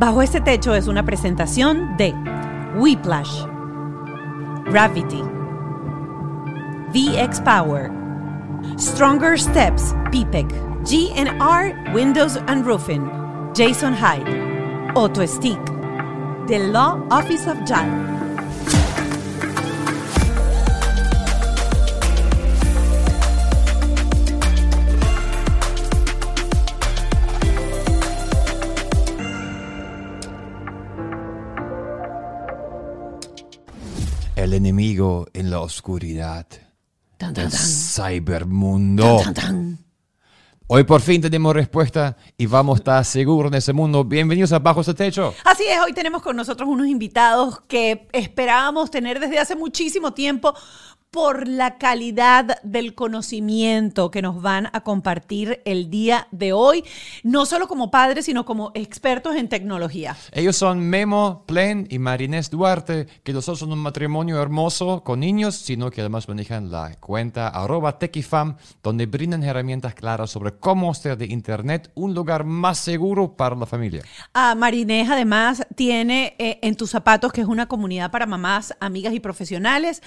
Bajo este techo es una presentación de Whiplash, Gravity, VX Power, Stronger Steps, PPEC, GNR Windows and Roofing, Jason Hyde, Auto Stick, The Law Office of JAL. Enemigo en la oscuridad Tan, del tan, cybermundo. Hoy por fin tenemos respuesta y vamos a estar seguros en ese mundo. Bienvenidos a Bajo ese Techo. Así es, hoy tenemos con nosotros unos invitados que esperábamos tener desde hace muchísimo tiempo por la calidad del conocimiento que nos van a compartir el día de hoy, no solo como padres, sino como expertos en tecnología. Ellos son Memo Plen y Marinés Duarte, que no solo son un matrimonio hermoso con niños, sino que además manejan la cuenta arroba techifam, donde brindan herramientas claras sobre cómo hacer de Internet un lugar más seguro para la familia. A Marinés además tiene eh, En tus zapatos, que es una comunidad para mamás, amigas y profesionales,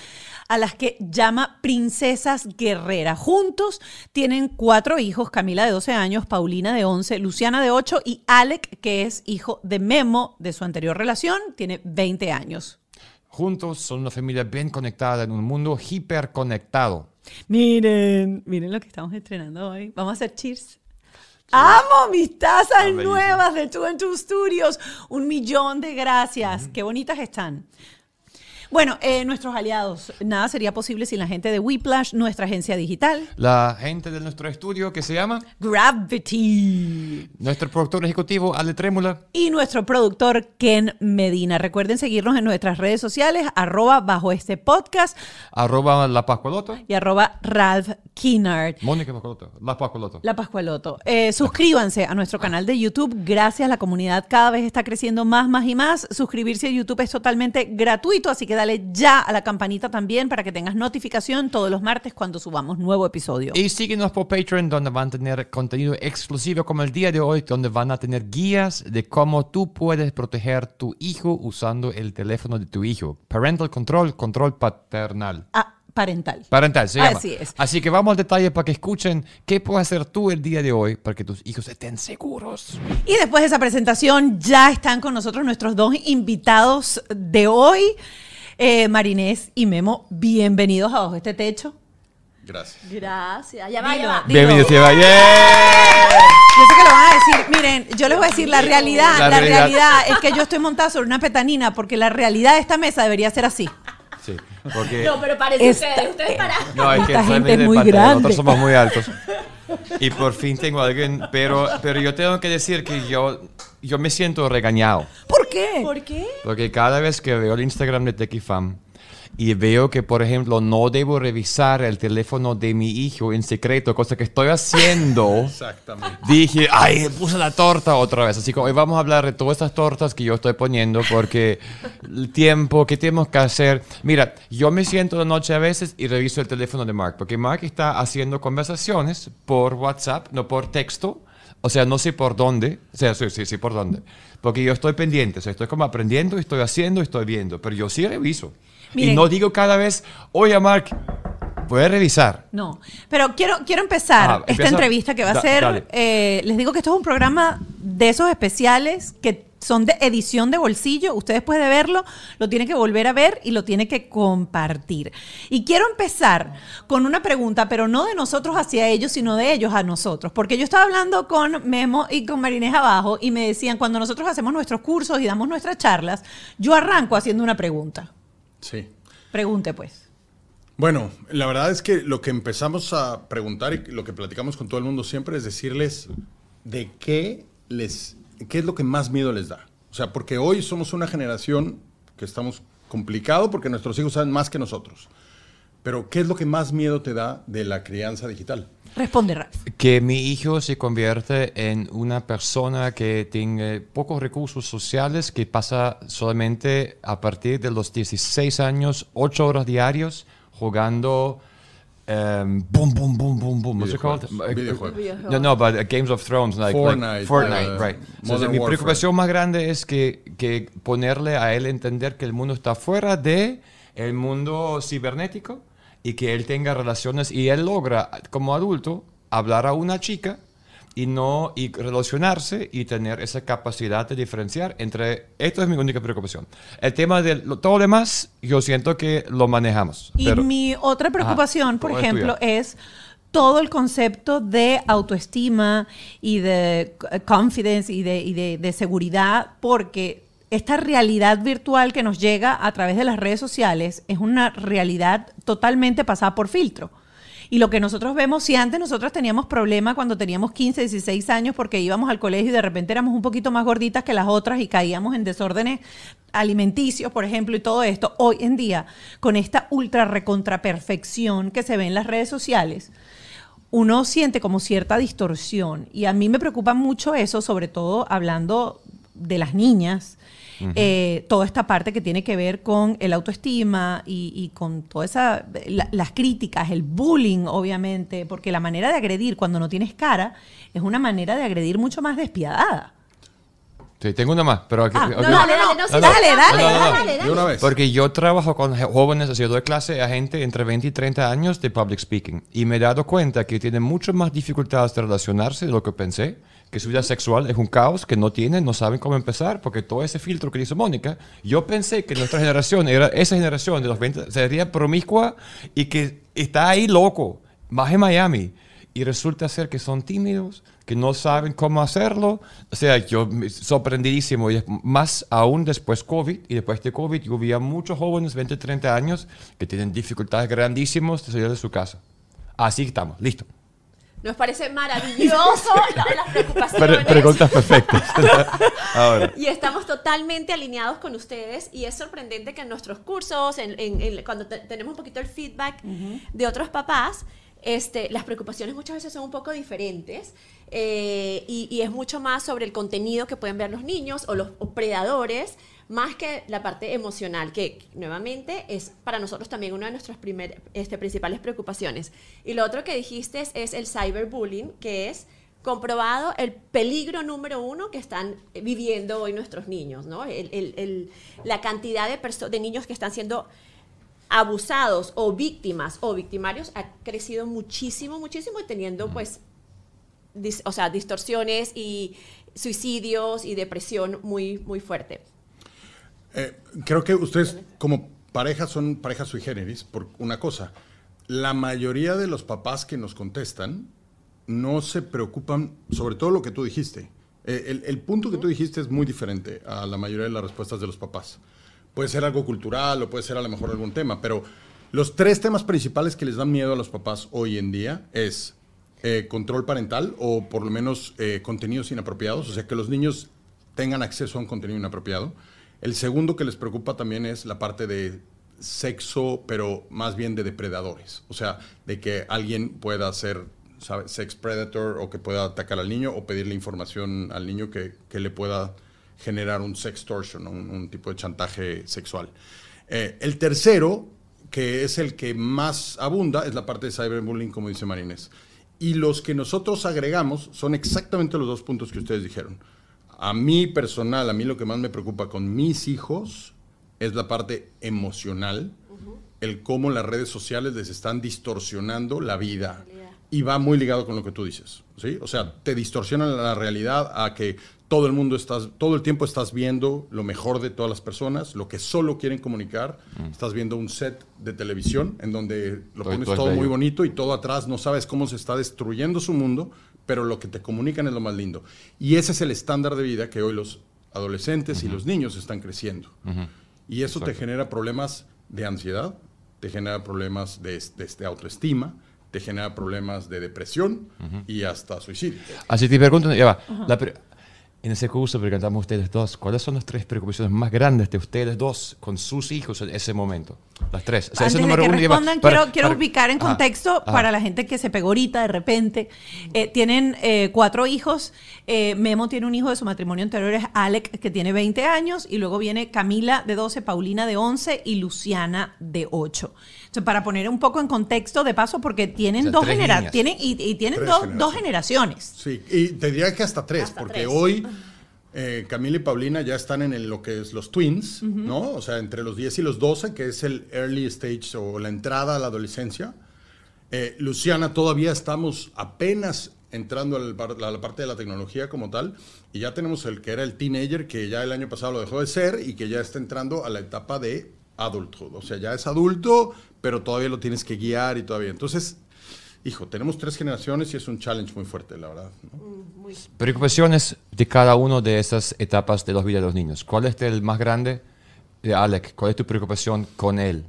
a las que llama Princesas Guerreras. Juntos tienen cuatro hijos, Camila de 12 años, Paulina de 11, Luciana de 8 y Alec, que es hijo de Memo de su anterior relación, tiene 20 años. Juntos son una familia bien conectada en un mundo hiperconectado. Miren, miren lo que estamos estrenando hoy. Vamos a hacer cheers. Amo mis tazas nuevas de Two and Two Studios. Un millón de gracias. Qué bonitas están. Bueno, eh, nuestros aliados. Nada sería posible sin la gente de Whiplash, nuestra agencia digital. La gente de nuestro estudio que se llama, Gravity. nuestro productor ejecutivo Ale Trémula, Y nuestro productor Ken Medina. Recuerden seguirnos en nuestras redes sociales, arroba bajo este podcast arroba La Pascualoto, y arroba Ralph Kinnard. Mónica Pascualoto, La Pascualoto. La Pascualoto. Eh, suscríbanse a nuestro canal de YouTube. Gracias, la comunidad cada vez está creciendo más, más y más. Suscribirse a YouTube es totalmente gratuito, así que dale ya a la campanita también para que tengas notificación todos los martes cuando subamos nuevo episodio. Y síguenos por Patreon, donde van a tener contenido exclusivo como el día de hoy, donde van a tener guías de cómo tú puedes proteger tu hijo usando el teléfono de tu hijo. Parental control, control paternal. Ah, parental. Parental, se llama. Así es. Así que vamos al detalle para que escuchen qué puedes hacer tú el día de hoy para que tus hijos estén seguros. Y después de esa presentación ya están con nosotros nuestros dos invitados de hoy, eh, Marinés y Memo. Bienvenidos a Bajo este Techo. Gracias. Gracias. Ya va, ya va. Bienvenidos, Eva. ¡Yeah! Yo sé que lo van a decir. Miren, yo les voy a decir la realidad. La La, realidad. realidad. es que yo estoy montada sobre una petanina porque la realidad de esta mesa debería ser así. Sí, porque... No, pero parece Esta- ustedes. Ustedes para. No, es que Esta gente es muy parte, grande. Nosotros somos muy altos. Y por fin tengo a alguien, pero, pero yo tengo que decir que yo, yo me siento regañado. ¿Por qué? ¿Por qué? Porque cada vez que veo el Instagram de TechiFam y veo que, por ejemplo, no debo revisar el teléfono de mi hijo en secreto, cosa que estoy haciendo, Exactamente. dije, ay, puse la torta otra vez. Así que hoy vamos a hablar de todas estas tortas que yo estoy poniendo porque el tiempo que tenemos que hacer. Mira, yo me siento de noche a veces y reviso el teléfono de Mark, porque Mark está haciendo conversaciones por WhatsApp, no por texto. O sea, no sé por dónde. O sea, sí, sí, sí, por dónde. Porque yo estoy pendiente. O sea, estoy como aprendiendo, estoy haciendo, estoy viendo. Pero yo sí reviso. Miren. Y no digo cada vez, oye, Mark, voy a revisar. No, pero quiero, quiero empezar Ajá, esta empieza. entrevista que va a Da- ser, eh, les digo que esto es un programa de esos especiales que son de edición de bolsillo, usted después de verlo lo tiene que volver a ver y lo tiene que compartir. Y quiero empezar con una pregunta, pero no de nosotros hacia ellos, sino de ellos a nosotros, porque yo estaba hablando con Memo y con Marinés abajo y me decían, cuando nosotros hacemos nuestros cursos y damos nuestras charlas, yo arranco haciendo una pregunta. Sí. Pregunte pues. Bueno, la verdad es que lo que empezamos a preguntar y lo que platicamos con todo el mundo siempre es decirles de qué les, qué es lo que más miedo les da. O sea, porque hoy somos una generación que estamos complicado porque nuestros hijos saben más que nosotros. Pero ¿qué es lo que más miedo te da de la crianza digital? Responde Ralph. Que mi hijo se convierte en una persona que tiene pocos recursos sociales, que pasa solamente a partir de los 16 años, 8 horas diarios, jugando um, boom, boom, boom, boom, boom. What's it called? No, no, but uh, Games of Thrones, like Fortnite, like Fortnite, uh, right. Modern mi preocupación más grande es que, que ponerle a él entender que el mundo está fuera de el mundo cibernético y que él tenga relaciones y él logra como adulto hablar a una chica y no y relacionarse y tener esa capacidad de diferenciar entre esto es mi única preocupación el tema de lo- todo lo demás yo siento que lo manejamos Y pero- mi otra preocupación, Ajá, por ¿cuál es ejemplo, es todo el concepto de autoestima y de confidence y de, y de- de seguridad, porque esta realidad virtual que nos llega a través de las redes sociales es una realidad totalmente pasada por filtro. Y lo que nosotros vemos, si antes nosotros teníamos problemas cuando teníamos 15, 16 años porque íbamos al colegio y de repente éramos un poquito más gorditas que las otras y caíamos en desórdenes alimenticios, por ejemplo, y todo esto, hoy en día, con esta ultra recontra perfección que se ve en las redes sociales, uno siente como cierta distorsión. Y a mí me preocupa mucho eso, sobre todo hablando de las niñas, eh, toda esta parte que tiene que ver con el autoestima y, y con todas esa, la- las críticas, el bullying, obviamente, porque la manera de agredir cuando no tienes cara es una manera de agredir mucho más despiadada. Sí, tengo una más, pero... Ah, ok, no, ok. no, no, no, sí, dale, dale, dale, una vez. Porque yo trabajo con jóvenes, así doy clase a gente entre 20 y 30 años de public speaking y me he dado cuenta que tienen mucho más dificultades de relacionarse de lo que pensé, que su vida sexual es un caos, que no tienen, no saben cómo empezar, porque todo ese filtro que dice Mónica, yo pensé que nuestra generación era esa generación de los 20, sería promiscua y que está ahí loco, más en Miami. Y resulta ser que son tímidos, que no saben cómo hacerlo. O sea, yo sorprendidísimo. Y más aún después COVID. Y después de COVID, yo vi a muchos jóvenes, 20, 30 años, que tienen dificultades grandísimas de salir de su casa. Así estamos, listo. Nos parece maravilloso la- las preocupaciones. Pre- preguntas perfectas. Ahora. Y estamos totalmente alineados con ustedes y es sorprendente que en nuestros cursos, en, en- en- cuando te- tenemos un poquito el feedback de otros papás, este, las preocupaciones muchas veces son un poco diferentes eh, y, y es mucho más sobre el contenido que pueden ver los niños o los o predadores, más que la parte emocional, que nuevamente es para nosotros también una de nuestras primer- este, principales preocupaciones. Y lo otro que dijiste es, es el cyberbullying, que es comprobado el peligro número uno que están viviendo hoy nuestros niños, ¿no? El- el- el- la cantidad de, de niños que están siendo abusados o víctimas o victimarios ha crecido muchísimo, muchísimo y teniendo pues, o sea, distorsiones y suicidios y depresión muy, muy fuerte. Eh, creo que ustedes como pareja son parejas sui generis por una cosa. La mayoría de los papás que nos contestan no se preocupan sobre todo lo que tú dijiste. Eh, el, el punto que tú dijiste es muy diferente a la mayoría de las respuestas de los papás. Puede ser algo cultural o puede ser a lo mejor algún tema, pero los tres temas principales que les dan miedo a los papás hoy en día es eh, control parental o por lo menos eh, contenidos inapropiados, o sea, que los niños tengan acceso a un contenido inapropiado. El segundo que les preocupa también es la parte de sexo, pero más bien de depredadores, o sea, de que alguien pueda ser ¿sabe? sex predator o que pueda atacar al niño o pedirle información al niño que, le pueda generar un sextortion, un, un tipo de chantaje sexual. Eh, el tercero, que es el que más abunda, es la parte de cyberbullying, como dice Marines. Y los que nosotros agregamos son exactamente los dos puntos que ustedes dijeron. A mí personal, a mí lo que más me preocupa con mis hijos es la parte emocional, el cómo las redes sociales les están distorsionando la vida. Y va muy ligado con lo que tú dices, ¿sí? O sea, te distorsionan la realidad a que todo el mundo estás, todo el tiempo estás viendo lo mejor de todas las personas, lo que solo quieren comunicar. Estás viendo un set de televisión en donde lo Todo- pones todo muy bonito y todo atrás no sabes cómo se está destruyendo su mundo, pero lo que te comunican es lo más lindo. Y ese es el estándar de vida que hoy los adolescentes y los niños están creciendo. Y eso te genera problemas de ansiedad, te genera problemas de, de este, autoestima, te genera problemas de depresión y hasta suicidio. Así te pregunto, ya va. La pre- en ese curso preguntamos a ustedes dos, ¿cuáles son las tres preocupaciones más grandes de ustedes dos con sus hijos en ese momento? Las tres. O sea, Antes ese de número que uno lleva- respondan, para- quiero, quiero para- ubicar en Ajá, contexto ajá. para la gente que se pegó ahorita de repente. Eh, tienen eh, cuatro hijos. Eh, Memo tiene un hijo de su matrimonio anterior, es Alec, que tiene 20 años. Y luego viene Camila de 12, Paulina de 11 y Luciana de 8. Entonces, para poner un poco en contexto de paso, porque tienen O sea, dos generaciones. Tienen, y, y tienen dos, dos generaciones. Sí, y te diría que hasta tres, Hasta porque tres. hoy eh, Camila y Paulina ya están en el- lo que es los twins, ¿no? O sea, entre los 10 y los 12, que es el early stage o la entrada a la adolescencia. Eh, Luciana, todavía estamos apenas entrando a la parte de la tecnología como tal, y ya tenemos el que era el teenager, que ya el año pasado lo dejó de ser, y que ya está entrando a la etapa de adulthood. O sea, ya es adulto, pero todavía lo tienes que guiar y todavía. Entonces, hijo, tenemos tres generaciones y es un challenge muy fuerte, la verdad. ¿no? Preocupaciones de cada una de esas etapas de la vida de los niños. ¿Cuál es el más grande de Alec? ¿Cuál es tu preocupación con él?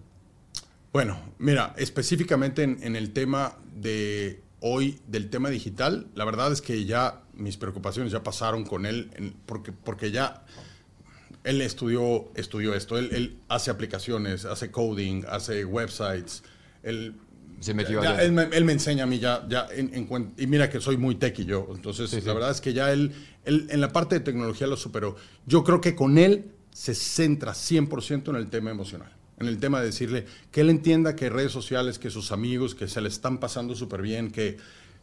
Bueno, mira, específicamente en, en el tema de hoy, del tema digital, la verdad es que ya mis preocupaciones ya pasaron con él, en- porque, porque ya él estudió, estudió esto, él, él hace aplicaciones, hace coding, hace websites, él, Se metió ya- él, me, él me enseña a mí ya, ya en, en cuen- y mira que soy muy techy yo, entonces Sí, sí. la verdad es que ya él, él en la parte de tecnología lo superó. Yo creo que con él se centra 100% en el tema emocional, en el tema de decirle que él entienda que redes sociales, que sus amigos, que se le están pasando súper bien, que,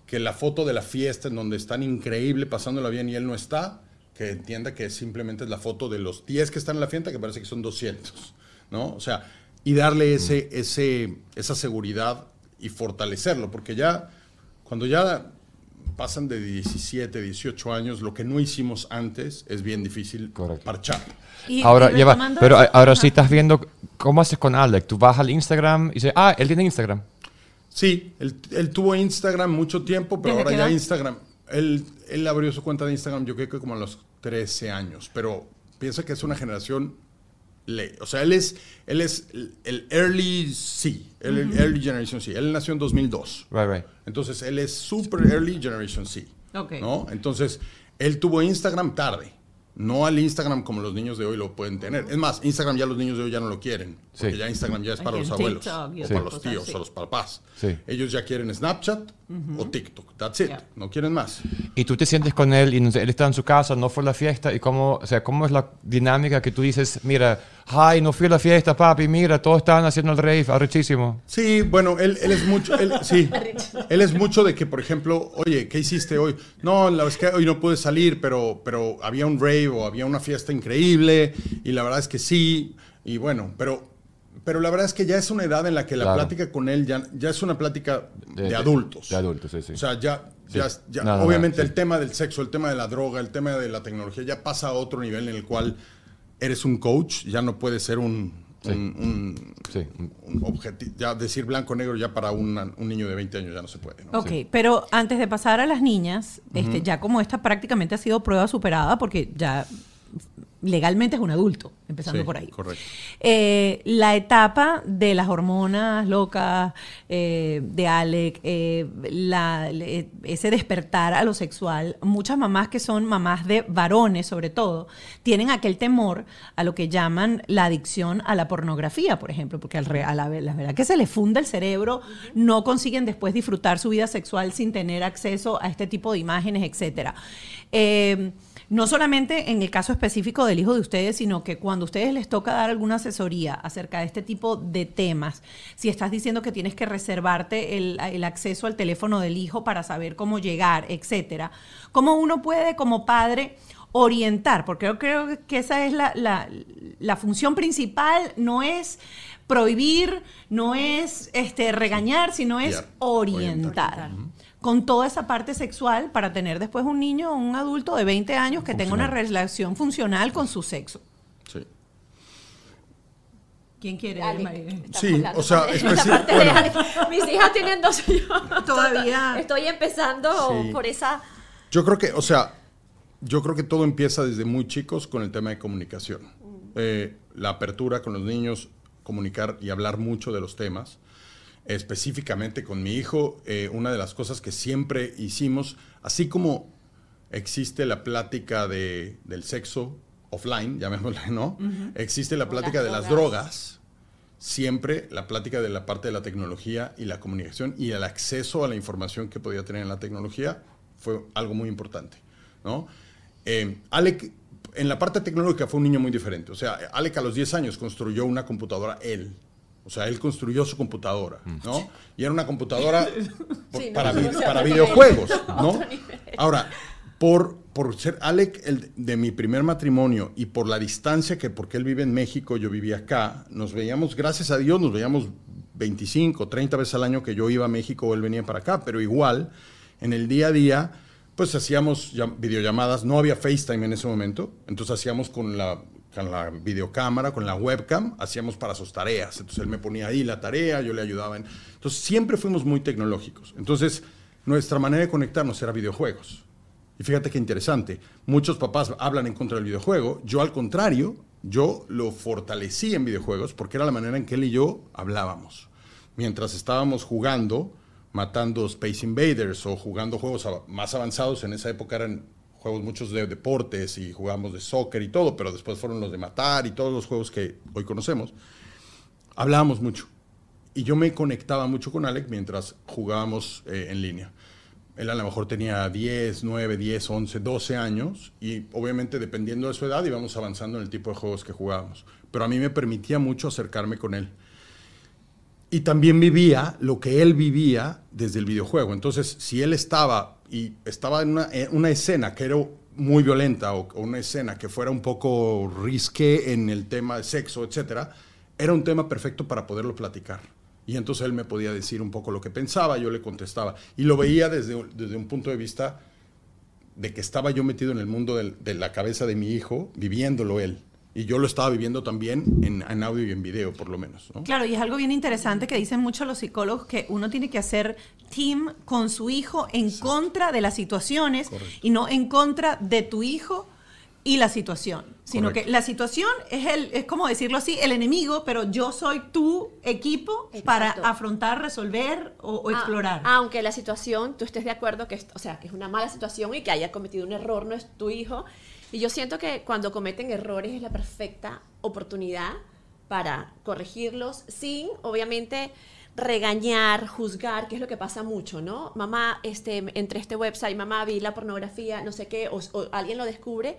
que la foto de la fiesta en donde están increíble pasándola bien y él no está, que entienda que simplemente es la foto de los 10 que están en la fiesta, que parece que son 200, ¿no? O sea, y darle ese, ese, esa seguridad y fortalecerlo, porque ya, cuando ya pasan de 17, 18 años, lo que no hicimos antes es bien difícil Correcto. parchar. Y- ahora, y lleva, pero ahora sí estás viendo cómo haces con Alec. Tú vas al Instagram y dices, ah, él tiene Instagram. Sí, él, él tuvo Instagram mucho tiempo, pero ¿Desde ahora ya? Instagram, él, él abrió su cuenta de Instagram yo creo que como a los 13 años, pero piensa que es una generación, le- o sea, él es, él es el, early C, el, early generation C, él nació en 2002. Right, right. Entonces, él es super early generation C. Ok. ¿no? Entonces, él tuvo Instagram tarde. No al Instagram como los niños de hoy lo pueden tener. Es más, Instagram ya los niños de hoy ya no lo quieren. Porque Sí. ya Instagram ya es para Ay, los el abuelos. TikTok o para los tíos sí. o los papás. Sí. Ellos ya quieren Snapchat o TikTok. That's it. Yeah. No quieren más. Y tú te sientes con él y no sé, él está en su casa, no fue la fiesta. ¿Y cómo, o sea, cómo es la dinámica que tú dices, mira, ay, no fui a la fiesta, papi, mira, todos estaban haciendo el rave, arrechísimo? Sí, bueno, él, él es mucho, él, sí, él es mucho de que, por ejemplo, oye, ¿qué hiciste hoy? No, la verdad es que hoy no pude salir, pero, pero había un rave o había una fiesta increíble y la verdad es que sí, y bueno, pero, pero la verdad es que ya es una edad en la que la Claro. plática con él ya, ya es una plática de, De- adultos. de adultos, sí, sí. O sea, ya, ya, Sí. ya- No, no, no, obviamente sí. el tema del sexo, el tema de la droga, el tema de la tecnología ya pasa a otro nivel en el cual eres un coach, ya no puedes ser un, Sí. un- un- Sí. un objetivo, ya decir blanco o negro ya para una- un niño de 20 años ya no se puede. ¿no? Ok, pero antes de pasar a las niñas, este, ya como esta prácticamente ha sido prueba superada, porque ya legalmente es un adulto, empezando Sí, por ahí. correcto. Eh, la etapa de las hormonas locas eh, de Alec, eh, la- ese despertar a lo sexual, muchas mamás que son mamás de varones sobre todo, tienen aquel temor a lo que llaman la adicción a la pornografía, por ejemplo, porque al re- a la, la verdad que se les funda el cerebro, no consiguen después disfrutar su vida sexual sin tener acceso a este tipo de imágenes, etcétera. Eh, no solamente en el caso específico del hijo de ustedes, sino que cuando a ustedes les toca dar alguna asesoría acerca de este tipo de temas, si estás diciendo que tienes que reservarte el, el acceso al teléfono del hijo para saber cómo llegar, etcétera, ¿cómo uno puede como padre orientar? Porque yo creo que esa es la, la- la función principal, no es prohibir, no es este, regañar, sino es orientar. Con toda esa parte sexual para tener después un niño o un adulto de 20 años que tenga una relación funcional con su sexo. Sí. ¿Quién quiere? Sí, o sea, de. Mis hijas tienen dos años. Todavía. Estoy empezando Sí. por esa. Yo creo que, o sea, yo creo que todo empieza desde muy chicos con el tema de comunicación. Eh, la apertura con los niños, comunicar y hablar mucho de los temas. Específicamente con mi hijo, eh, una de las cosas que siempre hicimos, así como existe la plática de, del sexo offline, llamémosle, ¿no? Existe la plática las de las drogas. drogas. siempre la plática de la parte de la tecnología y la comunicación y el acceso a la información que podía tener en la tecnología fue algo muy importante, ¿no? Eh, Alec, en la parte tecnológica fue un niño muy diferente. O sea, Alec a los 10 años construyó una computadora él. O sea, él construyó su computadora, ¿no? Y era una computadora por- Sí, no, para, no, vi- no, para videojuegos. ¿no? Ahora, por, por ser Alec el de mi primer matrimonio y por la distancia que, porque él vive en México, yo vivía acá, nos veíamos, gracias a Dios, nos veíamos 25, 30 veces al año que yo iba a México o él venía para acá, pero igual, en el día a día, pues hacíamos llam- videollamadas, no había FaceTime en ese momento, entonces hacíamos con la, con la videocámara, con la webcam, hacíamos para sus tareas, entonces él me ponía ahí la tarea, yo le ayudaba, en- entonces siempre fuimos muy tecnológicos, entonces nuestra manera de conectarnos era videojuegos. Y fíjate qué interesante, muchos papás hablan en contra del videojuego, yo al contrario, yo lo fortalecí en videojuegos porque era la manera en que él y yo hablábamos. Mientras estábamos jugando, matando Space Invaders o jugando juegos más avanzados, en esa época eran juegos muchos de deportes y jugábamos de soccer y todo, pero después fueron los de matar y todos los juegos que hoy conocemos, hablábamos mucho. Y yo me conectaba mucho con Alec mientras jugábamos eh, en línea. Él a lo mejor tenía 10, 9, 10, 11, 12 años y obviamente dependiendo de su edad íbamos avanzando en el tipo de juegos que jugábamos. Pero a mí me permitía mucho acercarme con él. Y también vivía lo que él vivía desde el videojuego. Entonces, si él estaba y estaba en una, en una escena que era muy violenta o, una escena que fuera un poco risque en el tema de sexo, etcétera, era un tema perfecto para poderlo platicar. Y entonces él me podía decir un poco lo que pensaba, yo le contestaba. Y lo veía desde, desde un punto de vista de que estaba yo metido en el mundo de la cabeza de mi hijo, viviéndolo él. Y yo lo estaba viviendo también en, en audio y en video, por lo menos. ¿no? Claro, y es algo bien interesante que dicen muchos los psicólogos que uno tiene que hacer team con su hijo en contra de las situaciones Correcto. y no en contra de tu hijo y la situación, sino Correcto. que la situación es el es como decirlo así, el enemigo, pero yo soy tu equipo para afrontar, resolver o, o Ah, explorar. aunque la situación, tú estés de acuerdo que, es- o sea, que es una mala situación y que haya cometido un error, no es tu hijo. Y yo siento que cuando cometen errores es la perfecta oportunidad para corregirlos sin, obviamente, regañar, juzgar, que es lo que pasa mucho, ¿no? Mamá, este, entre este website, mamá, vi la pornografía, no sé qué, o, o alguien lo descubre,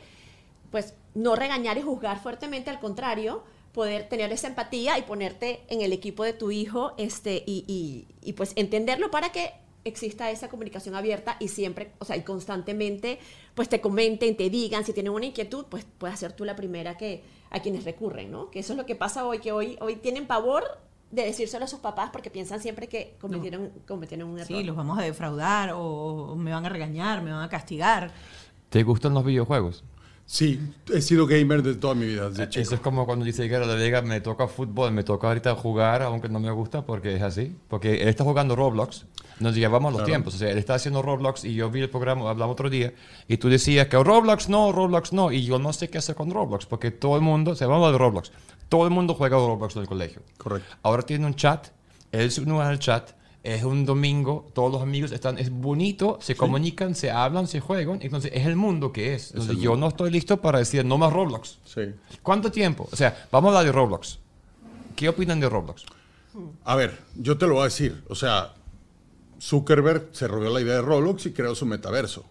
pues no regañar y juzgar fuertemente, al contrario, poder tener esa empatía y ponerte en el equipo de tu hijo este, y, y- y, pues entenderlo para que exista esa comunicación abierta y siempre, o sea, y constantemente, pues te comenten, te digan, si tienen una inquietud, pues puedes ser tú la primera que a quienes recurren, ¿no? Que eso es lo que pasa hoy, que hoy, hoy tienen pavor de decírselo a sus papás porque piensan siempre que cometieron, cometieron un error. Sí, los vamos a defraudar o, me van a regañar, me van a castigar. ¿Te gustan los videojuegos? Sí, he sido gamer de toda mi vida, desde chico. Eso es como cuando dice que a la liga me toca fútbol, me toca ahorita jugar, aunque no me gusta, porque es así. Porque él está jugando Roblox, nos llevamos los Claro. tiempos. O sea, él está haciendo Roblox y yo vi el programa, hablamos otro día, y tú decías que Roblox no, Roblox no, y yo no sé qué hacer con Roblox, porque todo el mundo, se vamos a hablar de Roblox, todo el mundo juega Roblox en el colegio. Correcto. Ahora tiene un chat, él se une al chat, es un domingo, todos los amigos están, es bonito, se comunican, se hablan, se juegan, entonces es el mundo que es. Entonces yo mundo. no estoy listo para decir no más Roblox. Sí. ¿Cuánto tiempo? O sea, vamos a hablar de Roblox. ¿Qué opinan de Roblox? A ver, yo te lo voy a decir. O sea, Zuckerberg se rodeó la idea de Roblox y creó su metaverso.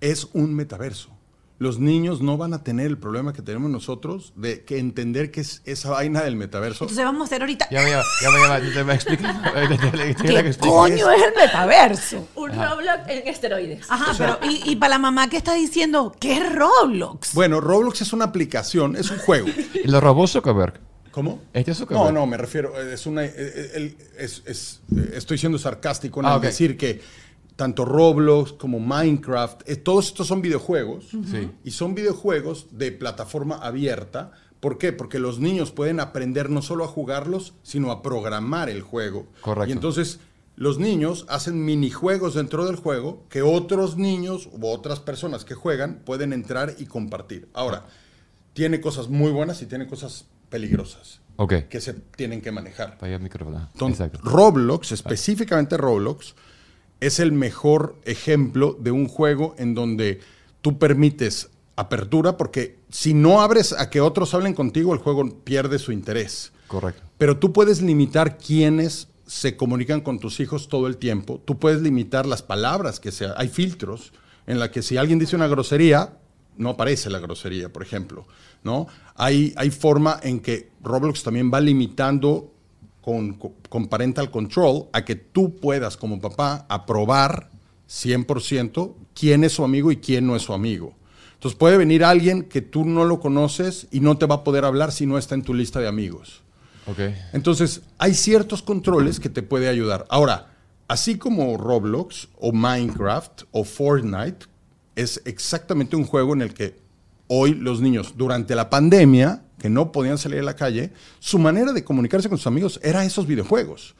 Es un metaverso. Los niños no van a tener el problema que tenemos nosotros de que entender qué es esa vaina del metaverso. Entonces vamos a hacer ahorita... Ya, ya, ya, ya, ya, te voy a explicar. ¿Qué coño es el metaverso? Un Roblox en esteroides. Ajá, pero y, y para la mamá que está diciendo, ¿qué es Roblox? Bueno, Roblox es una aplicación, es un juego. ¿Y lo robó Zuckerberg? ¿Cómo? ¿Este es? No, no, me refiero, es una, eh, eh, el- es- es- eh, estoy siendo sarcástico en Ah, decir que tanto Roblox como Minecraft, eh, todos estos son videojuegos y son videojuegos de plataforma abierta. ¿Por qué? Porque los niños pueden aprender no solo a jugarlos, sino a programar el juego. Correcto. Y entonces los niños hacen minijuegos dentro del juego que otros niños u otras personas que juegan pueden entrar y compartir. Ahora, tiene cosas muy buenas y tiene cosas peligrosas Ok. que se tienen que manejar. Vaya. Entonces, Exacto. Roblox, específicamente Roblox, es el mejor ejemplo de un juego en donde tú permites apertura porque si no abres a que otros hablen contigo, el juego pierde su interés. Correcto. pero tú puedes limitar quiénes se comunican con tus hijos todo el tiempo. Tú puedes limitar las palabras que sea. Hay filtros en la que si alguien dice una grosería, no aparece la grosería, por ejemplo. ¿No? Hay, hay forma en que Roblox también va limitando con, con parental control a que tú puedas como papá aprobar 100% quién es su amigo y quién no es su amigo. Entonces puede venir alguien que tú no lo conoces y no te va a poder hablar si no está en tu lista de amigos. Ok. Entonces, hay ciertos controles que te puede ayudar. Ahora, así como Roblox o Minecraft o Fortnite, es exactamente un juego en el que hoy los niños, durante la pandemia, que no podían salir a la calle, su manera de comunicarse con sus amigos era esos videojuegos.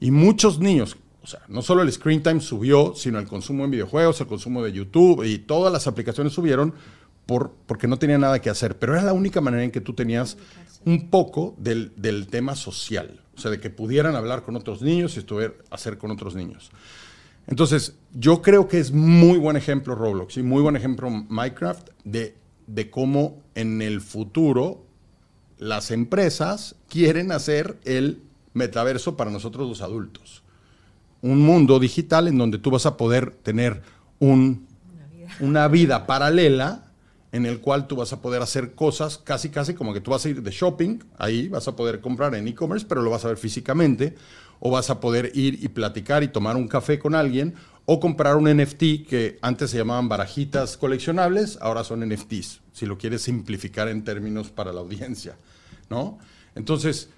Y muchos niños, o sea, no solo el screen time subió, sino el consumo en videojuegos, el consumo de YouTube y todas las aplicaciones subieron por, porque no tenían nada que hacer. Pero era la única manera en que tú tenías un poco del, del tema social. O sea, de que pudieran hablar con otros niños y estuviera hacer con otros niños. Entonces, yo creo que es muy buen ejemplo Roblox y muy buen ejemplo Minecraft de, de cómo en el futuro las empresas quieren hacer el metaverso para nosotros los adultos. Un mundo digital en donde tú vas a poder tener un, una vida paralela en el cual tú vas a poder hacer cosas casi casi como que tú vas a ir de shopping, ahí vas a poder comprar en e-commerce, pero lo vas a ver físicamente, o vas a poder ir y platicar y tomar un café con alguien, o comprar un NFT que antes se llamaban barajitas coleccionables, ahora son NFTs, si lo quieres simplificar en términos para la audiencia, ¿no? Entonces,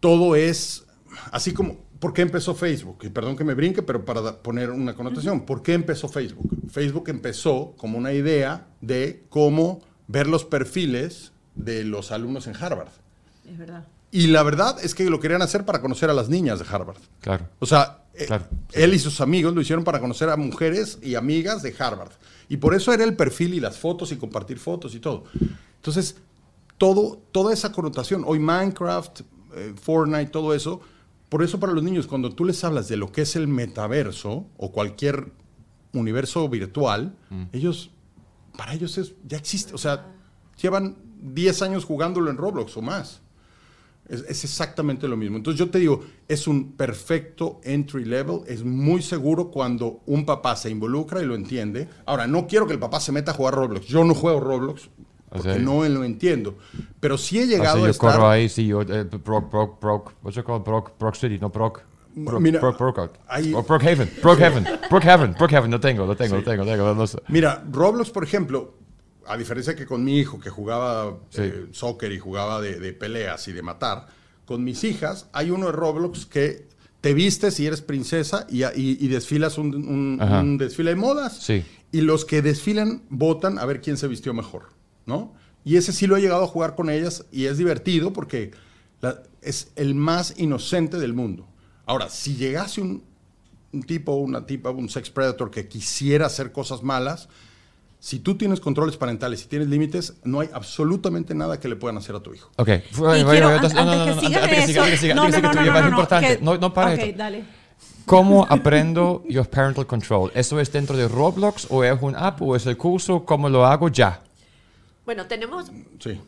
todo es así como ¿Por qué empezó Facebook? Y perdón que me brinque, pero para poner una connotación. ¿Por qué empezó Facebook? Facebook empezó como una idea de cómo ver los perfiles de los alumnos en Harvard. Es verdad. Y la verdad es que lo querían hacer para conocer a las niñas de Harvard. Claro. O sea, eh, Claro, sí. él y sus amigos lo hicieron para conocer a mujeres y amigas de Harvard. Y por eso era el perfil y las fotos y compartir fotos y todo. Entonces, todo, toda esa connotación, hoy Minecraft, eh, Fortnite, todo eso, por eso para los niños, cuando tú les hablas de lo que es el metaverso o cualquier universo virtual, ellos, para ellos es, ya existe, o sea, llevan 10 años jugándolo en Roblox o más. Es, es exactamente lo mismo. Entonces yo te digo, es un perfecto entry level, es muy seguro cuando un papá se involucra y lo entiende. Ahora, no quiero que el papá se meta a jugar Roblox. Yo no juego Roblox porque sea, no lo entiendo. Pero sí he O sea, llegado a yo estar... corro ahí, sí, yo, eh, Brock, Brock, Brock, what's it called? Brock, Brock City, no Brock. Brock, Mira, Brock, Brookout. hay- O Brookhaven, Brookhaven, Brookhaven, Brookhaven, lo tengo, lo tengo, lo tengo, lo tengo, no sé. Mira, Roblox, por ejemplo, a diferencia que con mi hijo que jugaba Sí. eh, soccer y jugaba de, de peleas y de matar, con mis hijas hay uno de Roblox que te vistes y eres princesa y, y- y desfilas un, un- Ajá. un desfile de modas. Sí. Y los que desfilan votan a ver quién se vistió mejor, ¿no? Y ese sí lo he llegado a jugar con ellas y es divertido porque la- es el más inocente del mundo. Ahora, si llegase un, un tipo, una tipa, un sex predator que quisiera hacer cosas malas, si tú tienes controles parentales y tienes límites, no hay absolutamente nada que le puedan hacer a tu hijo. Ok, no, no, para ok, esto. dale. ¿Cómo aprendo yo parental control? ¿Eso es dentro de Roblox o es un app o es el curso? ¿Cómo lo hago ya? Bueno, tenemos, Sí.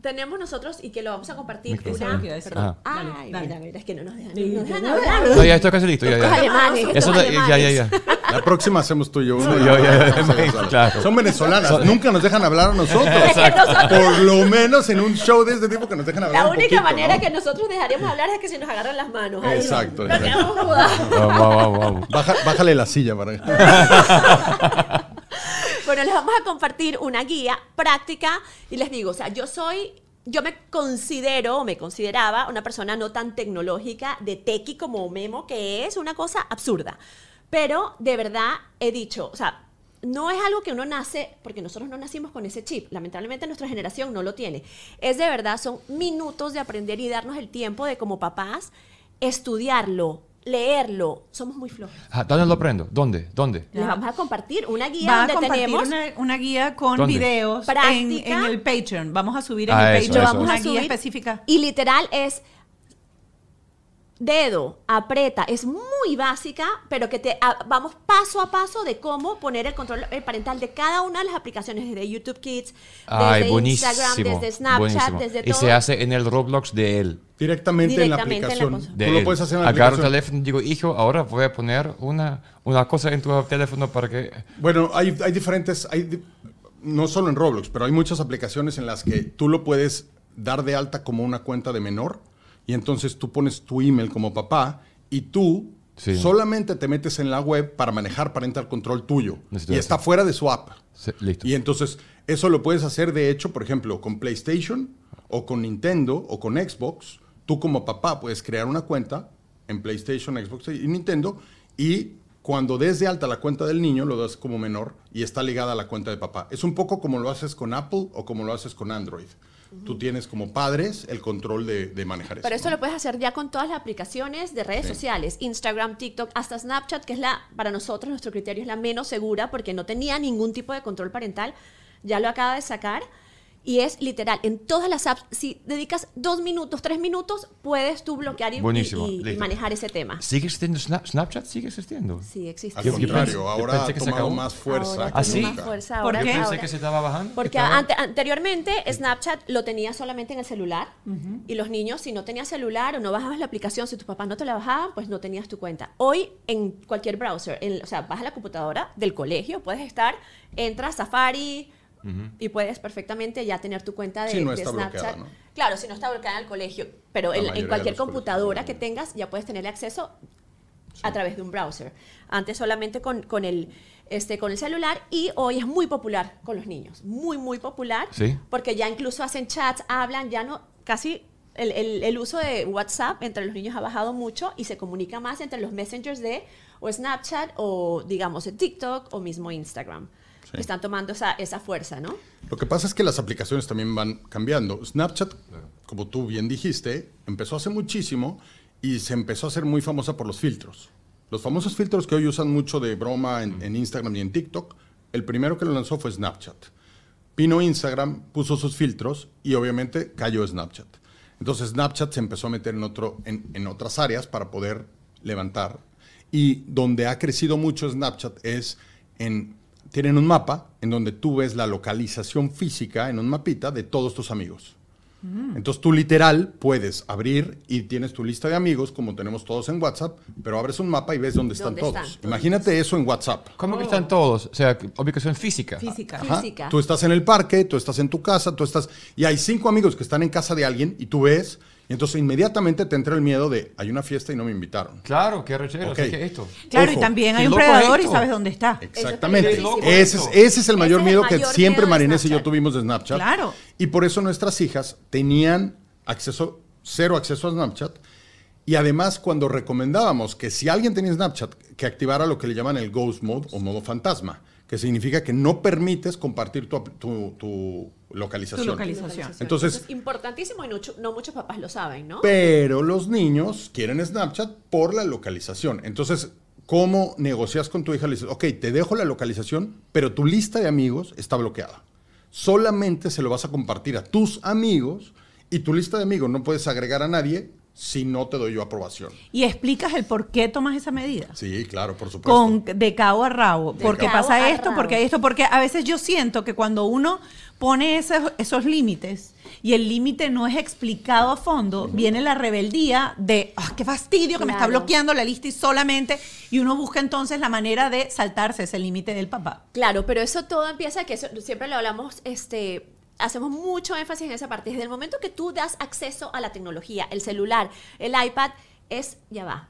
Tenemos nosotros y que lo vamos a compartir. Micrófono. Eso es lo que iba a decir. Perdón. Ay, dale. mira, mira, es que no nos dejan, Sí, no nos dejan no, hablar. No, ya estoy casi listo, ya, ya. alemanes, Eso ya, ya, ya. La próxima hacemos tú y yo. una. Sí, yo, ya, claro. Son venezolanas, nunca nos dejan hablar a nosotros. Exacto. Por lo menos en un show de este tipo que nos dejan hablar La un única poquito, manera ¿no? que nosotros dejaríamos hablar es que se nos agarran las manos. Ahí Exacto, no. Nos exacto. Vamos, vamos, vamos. Baja- bájale la silla para Bueno, les vamos a compartir una guía práctica y les digo, o sea, yo soy, yo me considero o me consideraba una persona no tan tecnológica de tequi como Memo, que es una cosa absurda. Pero de verdad he dicho, o sea, no es algo que uno nace, porque nosotros no nacimos con ese chip, lamentablemente nuestra generación no lo tiene. Es de verdad, son minutos de aprender y darnos el tiempo de como papás estudiarlo, leerlo. Somos muy flojos. Ah, ¿Dónde lo aprendo? ¿Dónde? ¿Dónde? Les vamos a compartir una guía Va a donde compartir tenemos una, una guía con ¿Dónde? videos en, Práctica. en el Patreon. Vamos a subir en Ah, el eso, Patreon eso, una Vamos a guía subir- específica. Y literal es dedo, aprieta, es muy básica, pero que te a- vamos paso a paso de cómo poner el control parental de cada una de las aplicaciones, desde YouTube Kids, Ay, desde buenísimo. Instagram, desde Snapchat, buenísimo. desde y todo. se hace en el Roblox de él. Directamente, en la Directamente en la aplicación. Tú lo puedes hacer en la Agarro el aplicación. teléfono y digo, hijo, ahora voy a poner una, una cosa en tu teléfono para que... Bueno, hay, hay diferentes, hay, di- no solo en Roblox, pero hay muchas aplicaciones en las que tú lo puedes dar de alta como una cuenta de menor y entonces tú pones tu email como papá y tú Sí. solamente te metes en la web para manejar parental control tuyo Necesito y está fuera de su app. Sí, listo. Y entonces eso lo puedes hacer de hecho, por ejemplo, con PlayStation o con Nintendo o con Xbox. Tú como papá puedes crear una cuenta en PlayStation, Xbox y Nintendo y cuando des de alta la cuenta del niño lo das como menor y está ligada a la cuenta de papá. Es un poco como lo haces con Apple o como lo haces con Android. Tú tienes como padres el control de, de manejar eso. Pero esto ¿no? lo puedes hacer ya con todas las aplicaciones de redes Sí. sociales, Instagram, TikTok, hasta Snapchat, que es la, para nosotros, nuestro criterio es la menos segura porque no tenía ningún tipo de control parental, ya lo acaba de sacar. Y es literal, en todas las apps, si dedicas dos minutos, tres minutos, puedes tú bloquear y, Buenísimo, y- manejar ese tema. ¿Sigue existiendo Snap- Snapchat? ¿Sigue existiendo? Sí, existe. Al Yo- yo contrario, pensé- ahora pensé ha que tomado acabó. más fuerza. ¿Ah, sí? más ¿Por qué? Yo pensé que se estaba bajando. Porque Estaba- ante- anteriormente Snapchat lo tenía solamente en el celular y los niños si no tenías celular o no bajabas la aplicación, si tus papás no te la bajaban, pues no tenías tu cuenta. Hoy en cualquier browser, en- o sea, bajas la computadora del colegio, puedes estar, entras Safari y puedes perfectamente ya tener tu cuenta de, no de Snapchat. Claro, si no está bloqueada en el colegio, pero en, cualquier computadora que tengas ya puedes tener acceso a través de un browser. Antes solamente con, con, el, este, con el celular y hoy es muy popular con los niños. Muy, muy popular. Sí. Porque ya incluso hacen chats, hablan, ya no, casi el, el- el uso de WhatsApp entre los niños ha bajado mucho y se comunica más entre los messengers de o Snapchat o digamos TikTok o mismo Instagram. Sí. Están tomando esa, esa fuerza, ¿no? Lo que pasa es que las aplicaciones también van cambiando. Snapchat, como tú bien dijiste, empezó hace muchísimo y se empezó a hacer muy famosa por los filtros. Los famosos filtros que hoy usan mucho de broma en, en Instagram y en TikTok, el primero que lo lanzó fue Snapchat. Vino Instagram, puso sus filtros y obviamente cayó Snapchat. Entonces Snapchat se empezó a meter en, otro, en, en otras áreas para poder levantar. Y donde ha crecido mucho Snapchat es en... Tienen un mapa en donde tú ves la localización física en un mapita de todos tus amigos. Entonces tú literal puedes abrir y tienes tu lista de amigos, como tenemos todos en WhatsApp, pero abres un mapa y ves dónde están ¿Dónde todos. están todos? Imagínate eso en WhatsApp. ¿Cómo que están todos? O sea, ubicación física. Física. Ajá. Física. Tú estás en el parque, tú estás en tu casa, tú estás... Y hay cinco amigos que están en casa de alguien y tú ves, y entonces inmediatamente te entra el miedo de, hay una fiesta y no me invitaron. Claro, qué rechero. Ok. ¿Qué es esto? Claro, y también hay un predador y sabes dónde está. Exactamente. Ese es, esto. ese es el mayor Ese es el miedo que mayor siempre miedo Marinés y yo tuvimos de Snapchat. Claro. Y por eso nuestras hijas tenían acceso, cero acceso a Snapchat. Y además, cuando recomendábamos que si alguien tenía Snapchat, que activara lo que le llaman el Ghost Mode o modo fantasma, que significa que no permites compartir tu, tu- tu localización. Tu localización. Entonces, importantísimo y no, no muchos papás lo saben, ¿no? pero los niños quieren Snapchat por la localización. Entonces, ¿cómo negocias con tu hija? Le dices, ok, te dejo la localización, pero tu lista de amigos está bloqueada. Solamente se lo vas a compartir a tus amigos y tu lista de amigos no puedes agregar a nadie si no te doy yo aprobación. Y explicas el por qué tomas esa medida. Sí, claro, por supuesto. Con de cabo a rabo. De porque cabo pasa esto, rabo. porque hay esto, porque a veces yo siento que cuando uno pone esos, esos límites y el límite no es explicado a fondo, viene la rebeldía de ¡ah, qué fastidio que me está bloqueando la lista y solamente y uno busca entonces la manera de saltarse ese límite del papá. Claro, pero eso todo empieza, que eso, siempre lo hablamos, este, hacemos mucho énfasis en esa parte. Desde el momento que tú das acceso a la tecnología, el celular, el iPad, es, ya va,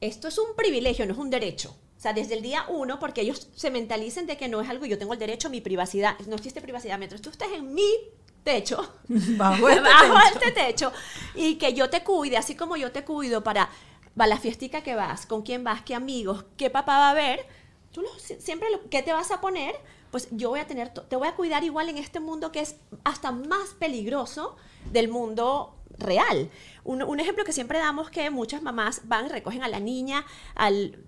esto es un privilegio, no es un derecho. O sea, desde el día uno, porque ellos se mentalicen de que no es algo, yo tengo el derecho a mi privacidad. No existe privacidad. Mientras tú estés en mi techo, Bajo este bajo techo. este techo, y que yo te cuide, así como yo te cuido para, para la fiestica que vas, con quién vas, qué amigos, qué papá va a ver, tú lo- si- siempre, lo, ¿qué te vas a poner? Pues yo voy a tener, te voy a cuidar igual en este mundo que es hasta más peligroso del mundo real. Un, un ejemplo que siempre damos que muchas mamás van y recogen a la niña al-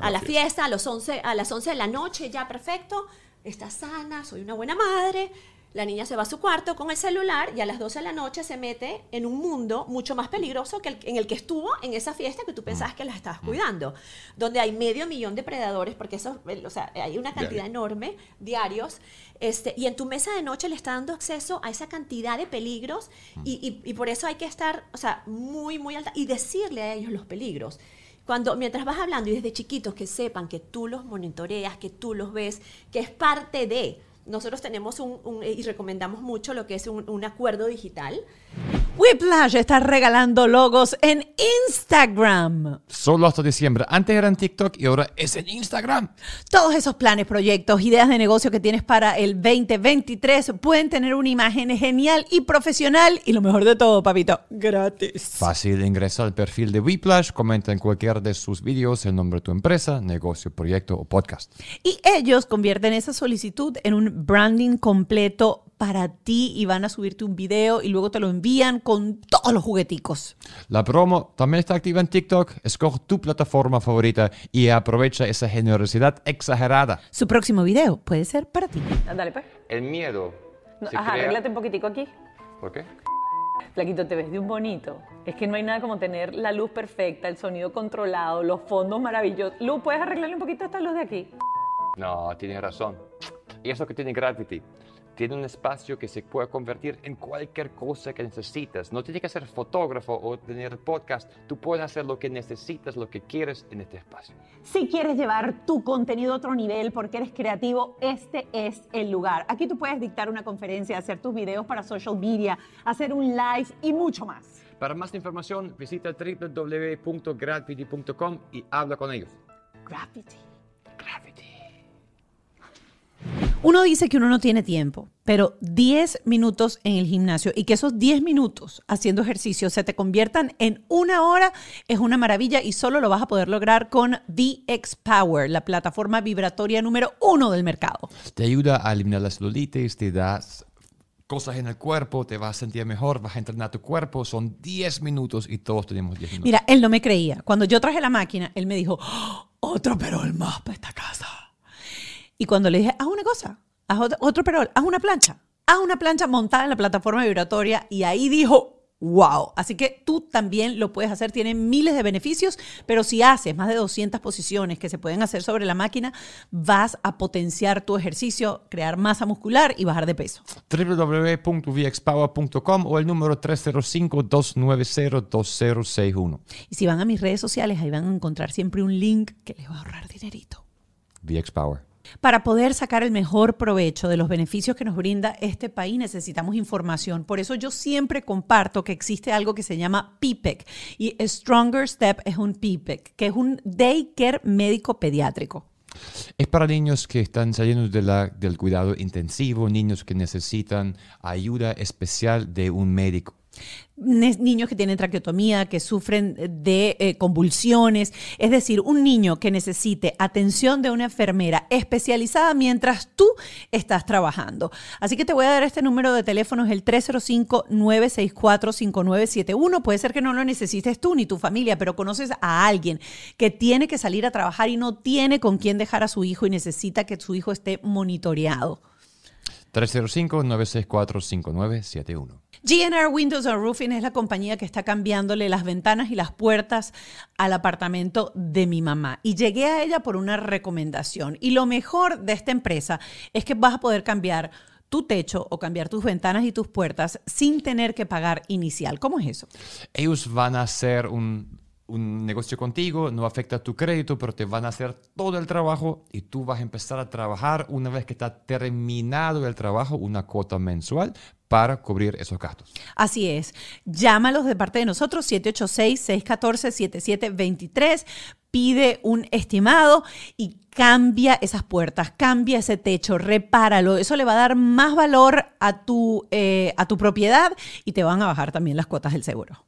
a la fiesta a, los 11, a las 11 de la noche, ya perfecto, está sana, soy una buena madre, La niña se va a su cuarto con el celular y a las 12 de la noche se mete en un mundo mucho más peligroso que el, en el que estuvo en esa fiesta que tú pensabas que la estabas cuidando, donde hay medio millón de predadores, porque eso, eh, o sea, hay una cantidad Diario. enorme, diarios, este, y en tu mesa de noche le está dando acceso a esa cantidad de peligros y, y- y por eso hay que estar, o sea, muy, muy alta y decirle a ellos los peligros. Cuando, mientras vas hablando y desde chiquitos que sepan que tú los monitoreas, que tú los ves, que es parte de. Nosotros tenemos un, un- y recomendamos mucho lo que es un, un acuerdo digital. Whiplash está regalando logos en Instagram. Solo hasta diciembre. Antes era en TikTok y ahora es en Instagram. Todos esos planes, proyectos, ideas de negocio que tienes para el 2023 pueden tener una imagen genial y profesional y lo mejor de todo, papito, gratis. Fácil, ingresa al perfil de Whiplash, comenta en cualquiera de sus vídeos el nombre de tu empresa, negocio, proyecto o podcast. Y ellos convierten esa solicitud en un branding completo para ti y van a subirte un video y luego te lo envían con todos los jugueticos. La promo también está activa en TikTok. Escoge tu plataforma favorita y aprovecha esa generosidad exagerada. Su próximo video puede ser para ti. Dale, pues. El miedo. No, ajá, arréglate un poquitico aquí. ¿Por qué? Flaquito, te ves de un bonito. Es que no hay nada como tener la luz perfecta, el sonido controlado, los fondos maravillosos. Luz, ¿puedes arreglarle un poquito esta luz de aquí? No, tienes razón. Y eso que tiene Gravity. Tiene un espacio que se puede convertir en cualquier cosa que necesitas. No tienes que ser fotógrafo o tener podcast. Tú puedes hacer lo que necesitas, lo que quieres en este espacio. Si quieres llevar tu contenido a otro nivel porque eres creativo, este es el lugar. Aquí tú puedes dictar una conferencia, hacer tus videos para social media, hacer un live y mucho más. Para más información, visita www.gravity.com y habla con ellos. Gravity. Gravity. Uno dice que uno no tiene tiempo, pero 10 minutos en el gimnasio y que esos 10 minutos haciendo ejercicio se te conviertan en una hora es una maravilla y solo lo vas a poder lograr con VX Power, la plataforma vibratoria número uno del mercado. Te ayuda a eliminar la celulitis, te das cosas en el cuerpo, te vas a sentir mejor, vas a entrenar tu cuerpo. Son 10 minutos y todos tenemos 10 minutos. Mira, él no me creía. Cuando yo traje la máquina, él me dijo, "Oh, otro perol más para esta casa. Y cuando le dije, haz una cosa, haz otro, otro perol, haz una plancha, haz una plancha montada en la plataforma vibratoria y ahí dijo, wow. Así que tú también lo puedes hacer, tiene miles de beneficios, pero si haces más de 200 posiciones que se pueden hacer sobre la máquina, vas a potenciar tu ejercicio, crear masa muscular y bajar de peso. www.vxpower.com o el número 305-290-2061. Y si van a mis redes sociales, ahí van a encontrar siempre un link que les va a ahorrar dinerito. VXPower. Para poder sacar el mejor provecho de los beneficios que nos brinda este país necesitamos información. Por eso yo siempre comparto que existe algo que se llama PIPEC y Stronger Step es un PIPEC, que es un daycare médico pediátrico. Es para niños que están saliendo de del cuidado intensivo, niños que necesitan ayuda especial de un médico. Niños que tienen traqueotomía, que sufren de eh, convulsiones, es decir, un niño que necesite atención de una enfermera especializada mientras tú estás trabajando. Así que te voy a dar este número de teléfono, es el 305-964-5971. Puede ser que no lo necesites tú ni tu familia, pero conoces a alguien que tiene que salir a trabajar y no tiene con quién dejar a su hijo y necesita que su hijo esté monitoreado. 305-964-5971. GNR Windows and Roofing es la compañía que está cambiándole las ventanas y las puertas al apartamento de mi mamá. Y llegué a ella por una recomendación. Y lo mejor de esta empresa es que vas a poder cambiar tu techo o cambiar tus ventanas y tus puertas sin tener que pagar inicial. ¿Cómo es eso? Ellos van a hacer un, un negocio contigo, no afecta tu crédito, pero te van a hacer todo el trabajo y tú vas a empezar a trabajar una vez que está terminado el trabajo, una cuota mensual para cubrir esos gastos. Así es. Llámalos de parte de nosotros, 786-614-7723. Pide un estimado y cambia esas puertas, cambia ese techo, repáralo. Eso le va a dar más valor a tu, eh, a tu propiedad y te van a bajar también las cuotas del seguro.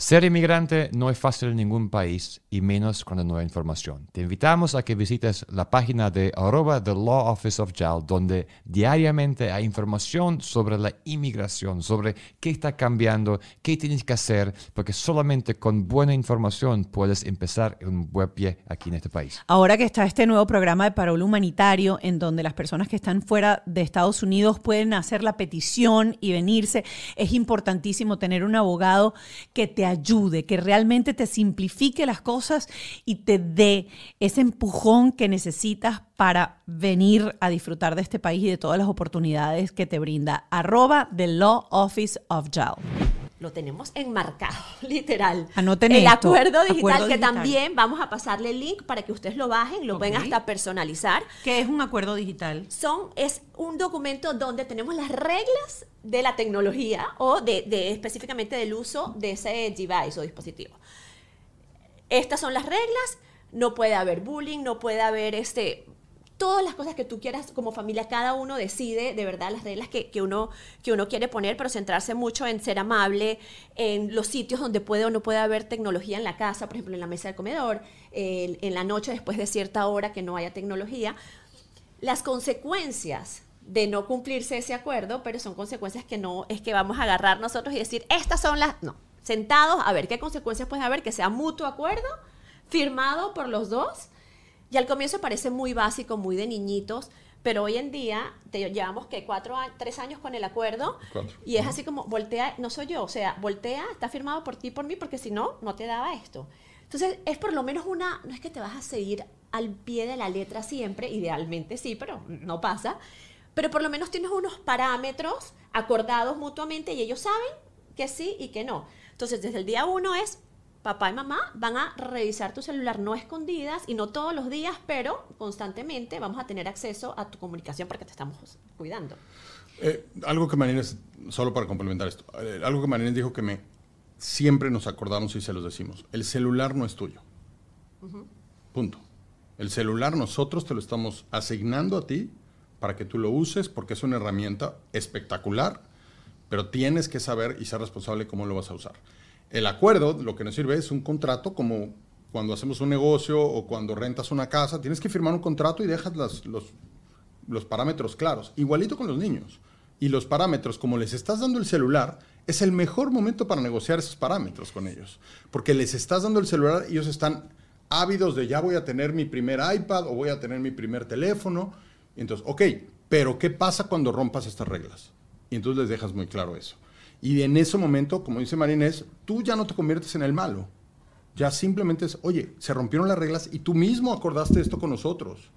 Ser inmigrante no es fácil en ningún país y menos con la nueva información. Te invitamos a que visites la página de arroba The Law Office of JAL, donde diariamente hay información sobre la inmigración, sobre qué está cambiando, qué tienes que hacer, porque solamente con buena información puedes empezar un buen pie aquí en este país. Ahora que está este nuevo programa de parol humanitario, en donde las personas que están fuera de Estados Unidos pueden hacer la petición y venirse, es importantísimo tener un abogado que te ayude, que realmente te simplifique las cosas y te dé ese empujón que necesitas para venir a disfrutar de este país y de todas las oportunidades que te brinda. Arroba The Law Office of JAL. Lo tenemos enmarcado, literal. Anoten el esto, acuerdo digital acuerdo que digital. también vamos a pasarle el link para que ustedes lo bajen, lo pueden Ok. hasta personalizar. ¿Qué es un acuerdo digital? son, es un documento donde tenemos las reglas de la tecnología o de, específicamente del uso de ese device o dispositivo. Estas son las reglas, no puede haber bullying, no puede haber este todas las cosas que tú quieras como familia, cada uno decide de verdad las reglas que, que uno, que uno quiere poner, pero centrarse mucho en ser amable, en los sitios donde puede o no puede haber tecnología en la casa, por ejemplo en la mesa del comedor, en la noche después de cierta hora que no haya tecnología las consecuencias de no cumplirse ese acuerdo, pero son consecuencias que no es que vamos a agarrar nosotros y decir, estas son las, no, sentados a ver qué consecuencias puede haber, que sea mutuo acuerdo, firmado por los dos, y al comienzo parece muy básico, muy de niñitos, pero hoy en día te llevamos que cuatro años, tres años con el acuerdo, Cuatro. y es así como, voltea, no soy yo, o sea, voltea, está firmado por ti por mí, porque si no, no te daba esto. Entonces, es por lo menos una, no es que te vas a seguir al pie de la letra siempre, idealmente sí, pero no pasa, pero por lo menos tienes unos parámetros acordados mutuamente y ellos saben que sí y que no. Entonces, desde el día uno es, papá y mamá van a revisar tu celular no escondidas y no todos los días, pero constantemente vamos a tener acceso a tu comunicación porque te estamos cuidando. Eh, algo que Marines, solo para complementar esto, eh, algo que Marines dijo que me siempre nos acordamos y se los decimos. El celular no es tuyo. Punto. El celular nosotros te lo estamos asignando a ti para que tú lo uses porque es una herramienta espectacular, pero tienes que saber y ser responsable cómo lo vas a usar. El acuerdo lo que nos sirve es un contrato como cuando hacemos un negocio o cuando rentas una casa, tienes que firmar un contrato y dejas los, los parámetros claros. Igualito con los niños. Y los parámetros, como les estás dando el celular, es el mejor momento para negociar esos parámetros con ellos. Porque les estás dando el celular y ellos están ávidos de ya voy a tener mi primer iPad o voy a tener mi primer teléfono. Entonces, ok, pero ¿qué pasa cuando rompas estas reglas? Y entonces les dejas muy claro eso. Y en ese momento, como dice Marinés, tú ya no te conviertes en el malo. Ya simplemente es, oye, se rompieron las reglas y tú mismo acordaste esto con nosotros.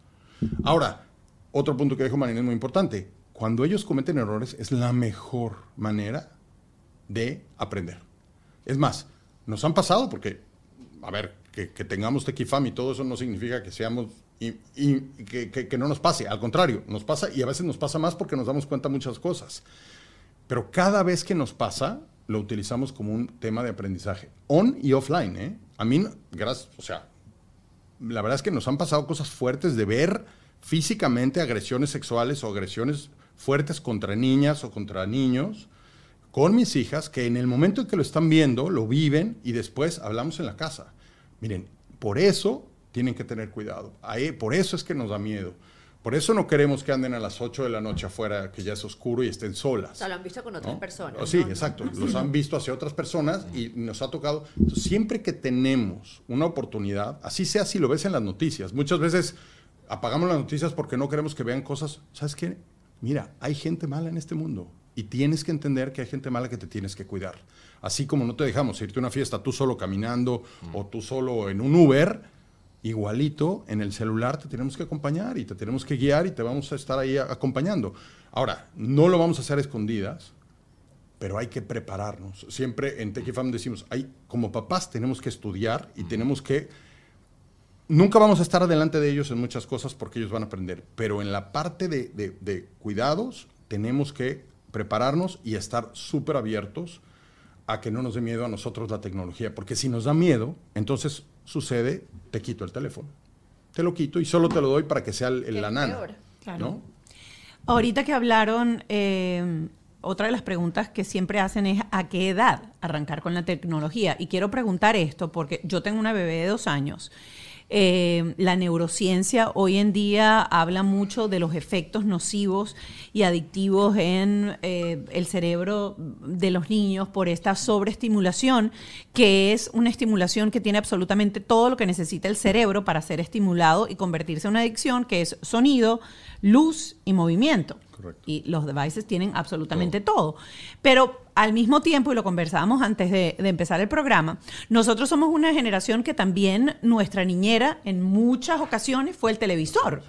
Ahora, otro punto que dijo Marinés muy importante. Cuando ellos cometen errores es la mejor manera de aprender. Es más, nos han pasado porque, a ver, que, que tengamos tequifam y todo eso no significa que seamos y, y que, que- que no nos pase. Al contrario, nos pasa y a veces nos pasa más porque nos damos cuenta muchas cosas. Pero cada vez que nos pasa, lo utilizamos como un tema de aprendizaje, on y offline. ¿eh? A mí, gracias, o sea, la verdad es que nos han pasado cosas fuertes de ver físicamente agresiones sexuales o agresiones fuertes contra niñas o contra niños con mis hijas que en el momento en que lo están viendo, lo viven y después hablamos en la casa. Miren, por eso tienen que tener cuidado. Ahí, por eso es que nos da miedo. Por eso no queremos que anden a las 8 de la noche afuera, que ya es oscuro y estén solas. O sea, lo han visto con otras ¿no? personas. Oh, sí, ¿no? exacto. Los han visto hacia otras personas y nos ha tocado. Entonces, siempre que tenemos una oportunidad, así sea si lo ves en las noticias, muchas veces apagamos las noticias porque no queremos que vean cosas. ¿Sabes qué? Mira, hay gente mala en este mundo y tienes que entender que hay gente mala que te tienes que cuidar. Así como no te dejamos irte a una fiesta tú solo caminando o tú solo en un Uber, igualito en el celular te tenemos que acompañar y te tenemos que guiar y te vamos a estar ahí acompañando. Ahora, no lo vamos a hacer a escondidas, pero hay que prepararnos. Siempre en Tequifam decimos, hay, como papás tenemos que estudiar y tenemos que... Nunca vamos a estar adelante de ellos en muchas cosas porque ellos van a aprender, pero en la parte de, de- de cuidados tenemos que prepararnos y estar súper abiertos a que no nos dé miedo a nosotros la tecnología, porque si nos da miedo, entonces sucede, te quito el teléfono. Te lo quito y solo te lo doy para que sea el- el- la nana. peor. Claro. ¿no? Ahorita que hablaron eh, otra de las preguntas que siempre hacen es a qué edad arrancar con la tecnología. Y quiero preguntar esto porque yo tengo una bebé de dos años. Eh, la neurociencia hoy en día habla mucho de los efectos nocivos y adictivos en eh, el cerebro de los niños por esta sobreestimulación, que es una estimulación que tiene absolutamente todo lo que necesita el cerebro para ser estimulado y convertirse en una adicción, que es sonido, luz y movimiento. Y los devices tienen absolutamente todo. Pero al mismo tiempo, y lo conversábamos antes de, de, empezar el programa, nosotros somos una generación que también nuestra niñera en muchas ocasiones fue el televisor.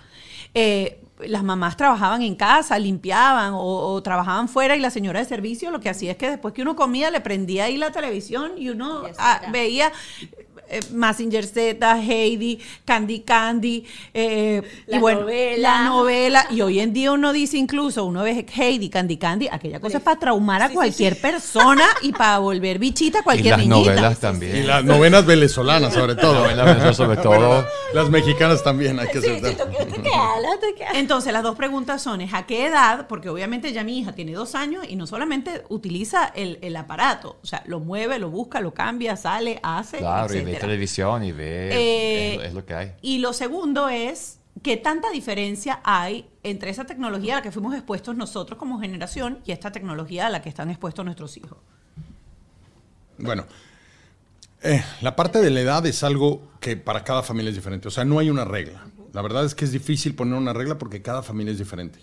Eh, las mamás trabajaban en casa, limpiaban o, o, trabajaban fuera y la señora de servicio lo que hacía es que después que uno comía le prendía ahí la televisión y uno ah, veía eh, Massinger Z, Heidi, Candy Candy, eh, la y bueno, novela. la novela. Y hoy en día uno dice incluso, uno ve Heidi, Candy Candy, aquella cosa es para traumar a Sí, sí, cualquier persona y para volver bichita a Y cualquier las niñita. novelas también. Y las novenas venezolanas, sobre todo. Novelas venezolanas sobre todo. Las mexicanas también, hay que Sí, aceptar. Entonces, las dos preguntas son, ¿es a qué edad? Porque obviamente ya mi hija tiene dos años y no solamente utiliza el, el aparato, o sea, lo mueve, lo busca, lo cambia, sale, hace, Claro, y ve televisión y ve. Eh, es, es lo que hay. Y lo segundo es, ¿qué tanta diferencia hay entre esa tecnología a la que fuimos expuestos nosotros como generación y esta tecnología a la que están expuestos nuestros hijos? Bueno, eh, la parte de la edad es algo que para cada familia es diferente. O sea, no hay una regla. La verdad es que es difícil poner una regla porque cada familia es diferente.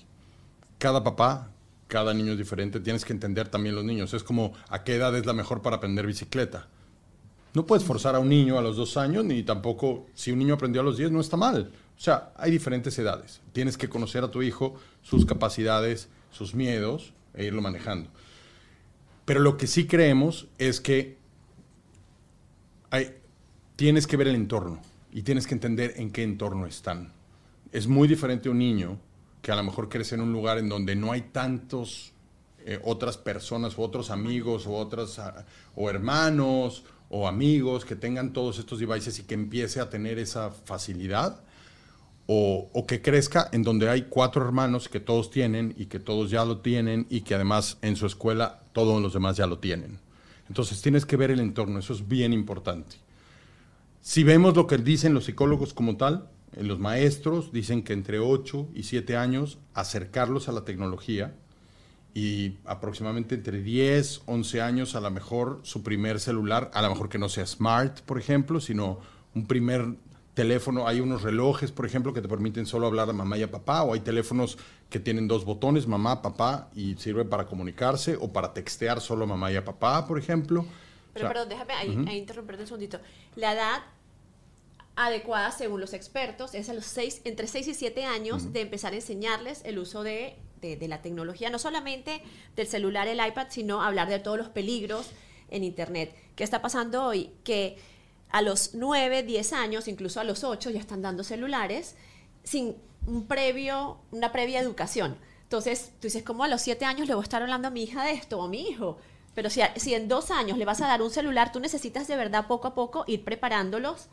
Cada papá, cada niño es diferente. Tienes que entender también los niños. Es como a qué edad es la mejor para aprender bicicleta. No puedes forzar a un niño a los dos años, ni tampoco si un niño aprendió a los diez, no está mal. O sea, hay diferentes edades. Tienes que conocer a tu hijo, sus capacidades, sus miedos, e irlo manejando. Pero lo que sí creemos es que hay- tienes que ver el entorno y tienes que entender en qué entorno están. Es muy diferente un niño que a lo mejor crece en un lugar en donde no hay tantos eh, otras personas o otros amigos o otras ah, o hermanos o amigos que tengan todos estos devices y que empiece a tener esa facilidad o, que crezca en donde hay cuatro hermanos que todos tienen y que todos ya lo tienen y que además en su escuela todos los demás ya lo tienen. Entonces tienes que ver el entorno, eso es bien importante. Si vemos lo que dicen los psicólogos como tal, eh, los maestros dicen que entre 8 y 7 años acercarlos a la tecnología y aproximadamente entre 10, 11 años a lo mejor su primer celular, a lo mejor que no sea smart, por ejemplo, sino un primer teléfono. Hay unos relojes, por ejemplo, que te permiten solo hablar a mamá y a papá, o hay teléfonos que tienen dos botones, mamá, papá, y sirve para comunicarse o para textear solo a mamá y a papá, por ejemplo. Pero O sea, perdón, déjame ahí, ahí interrumpirte un segundito. La edad adecuada, según los expertos, es a los seis, entre 6 y 7 años de empezar a enseñarles el uso de, de- la tecnología, no solamente del celular, el iPad, sino hablar de todos los peligros en Internet. ¿Qué está pasando hoy? Que a los 9, 10 años, incluso a los 8, ya están dando celulares sin un previo, una previa educación. Entonces, tú dices, ¿cómo a los 7 años le voy a estar hablando a mi hija de esto o a mi hijo? Pero si, si en dos años le vas a dar un celular, tú necesitas de verdad poco a poco ir preparándolos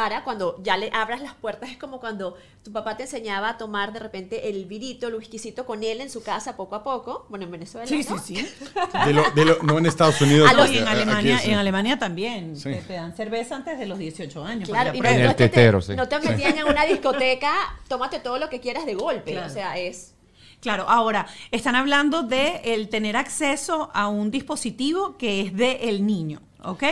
para cuando ya le abras las puertas. Es como cuando tu papá te enseñaba a tomar de repente el virito, el whiskycito con él en su casa poco a poco. Bueno, en Venezuela. ¿no? sí. de lo- de lo- no en Estados Unidos. A los- en aquí Alemania, es- en Alemania también. Sí. Te, te dan cerveza antes de los 18 años. Claro, y que En no, el te- tetero, sí. no te metían en una discoteca, tómate todo lo que quieras de golpe. Claro. O sea, es... Claro, ahora, están hablando de el tener acceso a un dispositivo que es de el niño, ¿ok?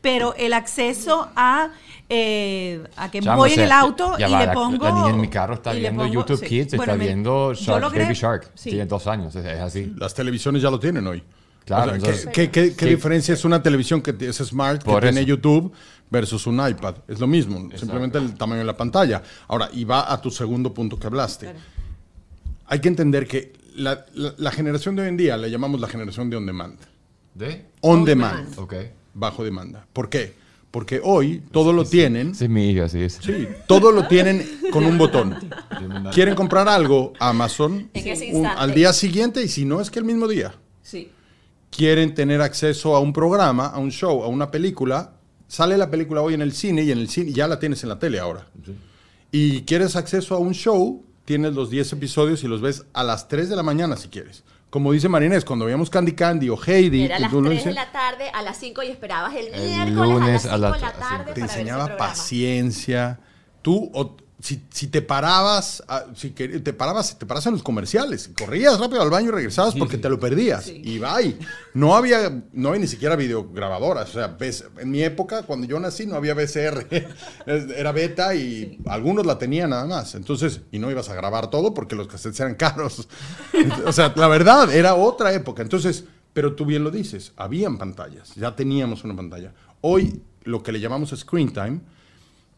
Pero el acceso a, eh, a que Chamo, voy o en el auto y va, le la- pongo... La niña en mi carro está viendo pongo- YouTube sí. Kids, Bueno, está me- viendo Shark, Baby Shark. sí. Tiene dos años, es, es así. Las televisiones ya lo tienen hoy. Claro, O sea, entonces- ¿qué, qué- qué- qué Sí. diferencia es una televisión que es smart, que tiene. YouTube, versus un iPad? Es lo mismo, simplemente el tamaño de la pantalla. Ahora, y va a tu segundo punto que hablaste. Hay que entender que la, la- la generación de hoy en día la llamamos la generación de on demand. ¿De? On, On demand, demand. Ok. Bajo demanda. ¿Por qué? Porque hoy todo lo tienen, es mi hija, sí. Es. sí, todo lo tienen con un botón. Quieren comprar algo, Amazon, En ese un- instante. al día siguiente y si no es que el mismo día. Sí. quieren tener acceso a un programa, a un show, a una película, sale la película hoy en el cine y en el cine ya la tienes en la tele ahora. Y quieres acceso a un show, tienes los 10 episodios y los ves a las 3 de la mañana si quieres. Como dice Marinés, cuando veíamos Candy Candy o Heidi, Era a las tú lo 3 de dices, la tarde, a las 5 y esperabas el, El miércoles lunes a a las la 5 de la ta- tarde te para ver ese enseñaba programa. paciencia. Tú, o- si, si te parabas, si que- te parabas, te paras en los comerciales, corrías rápido al baño y regresabas porque te lo perdías. Y bye. No había, no había ni siquiera videograbadoras. O sea, ves, en mi época, cuando yo nací, no había VCR. Era beta y algunos la tenían nada más. Entonces, y no ibas a grabar todo porque los cassettes eran caros. o sea, la verdad, era otra época. Entonces, pero tú bien lo dices, habían pantallas, ya teníamos una pantalla. Hoy, lo que le llamamos screen time,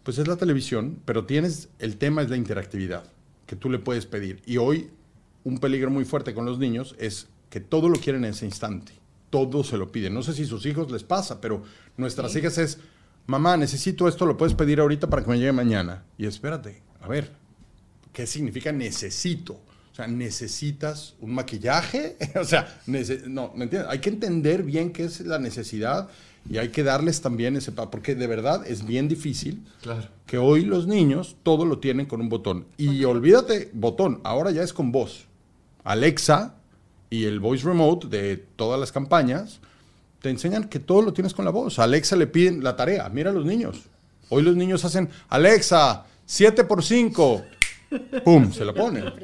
pues es la televisión, pero tienes, el tema es la interactividad, que tú le puedes pedir. Y hoy, un peligro muy fuerte con los niños es que todo lo quieren en ese instante. Todo se lo piden. No sé si a sus hijos les pasa, pero nuestras hijas es, mamá, necesito esto, lo puedes pedir ahorita para que me llegue mañana. Y espérate, a ver, ¿qué significa necesito? O sea, necesitas un maquillaje. o sea, no, ¿me entiendes? Hay que entender bien qué es la necesidad y hay que darles también ese porque de verdad es bien difícil Claro. que hoy los niños todo lo tienen con un botón. Y olvídate, botón, ahora ya es con voz. Alexa y el voice remote de todas las campañas te enseñan que todo lo tienes con la voz. A Alexa le piden la tarea. Mira a los niños. Hoy los niños hacen, Alexa, 7 por 5. ¡Pum! Se lo ponen.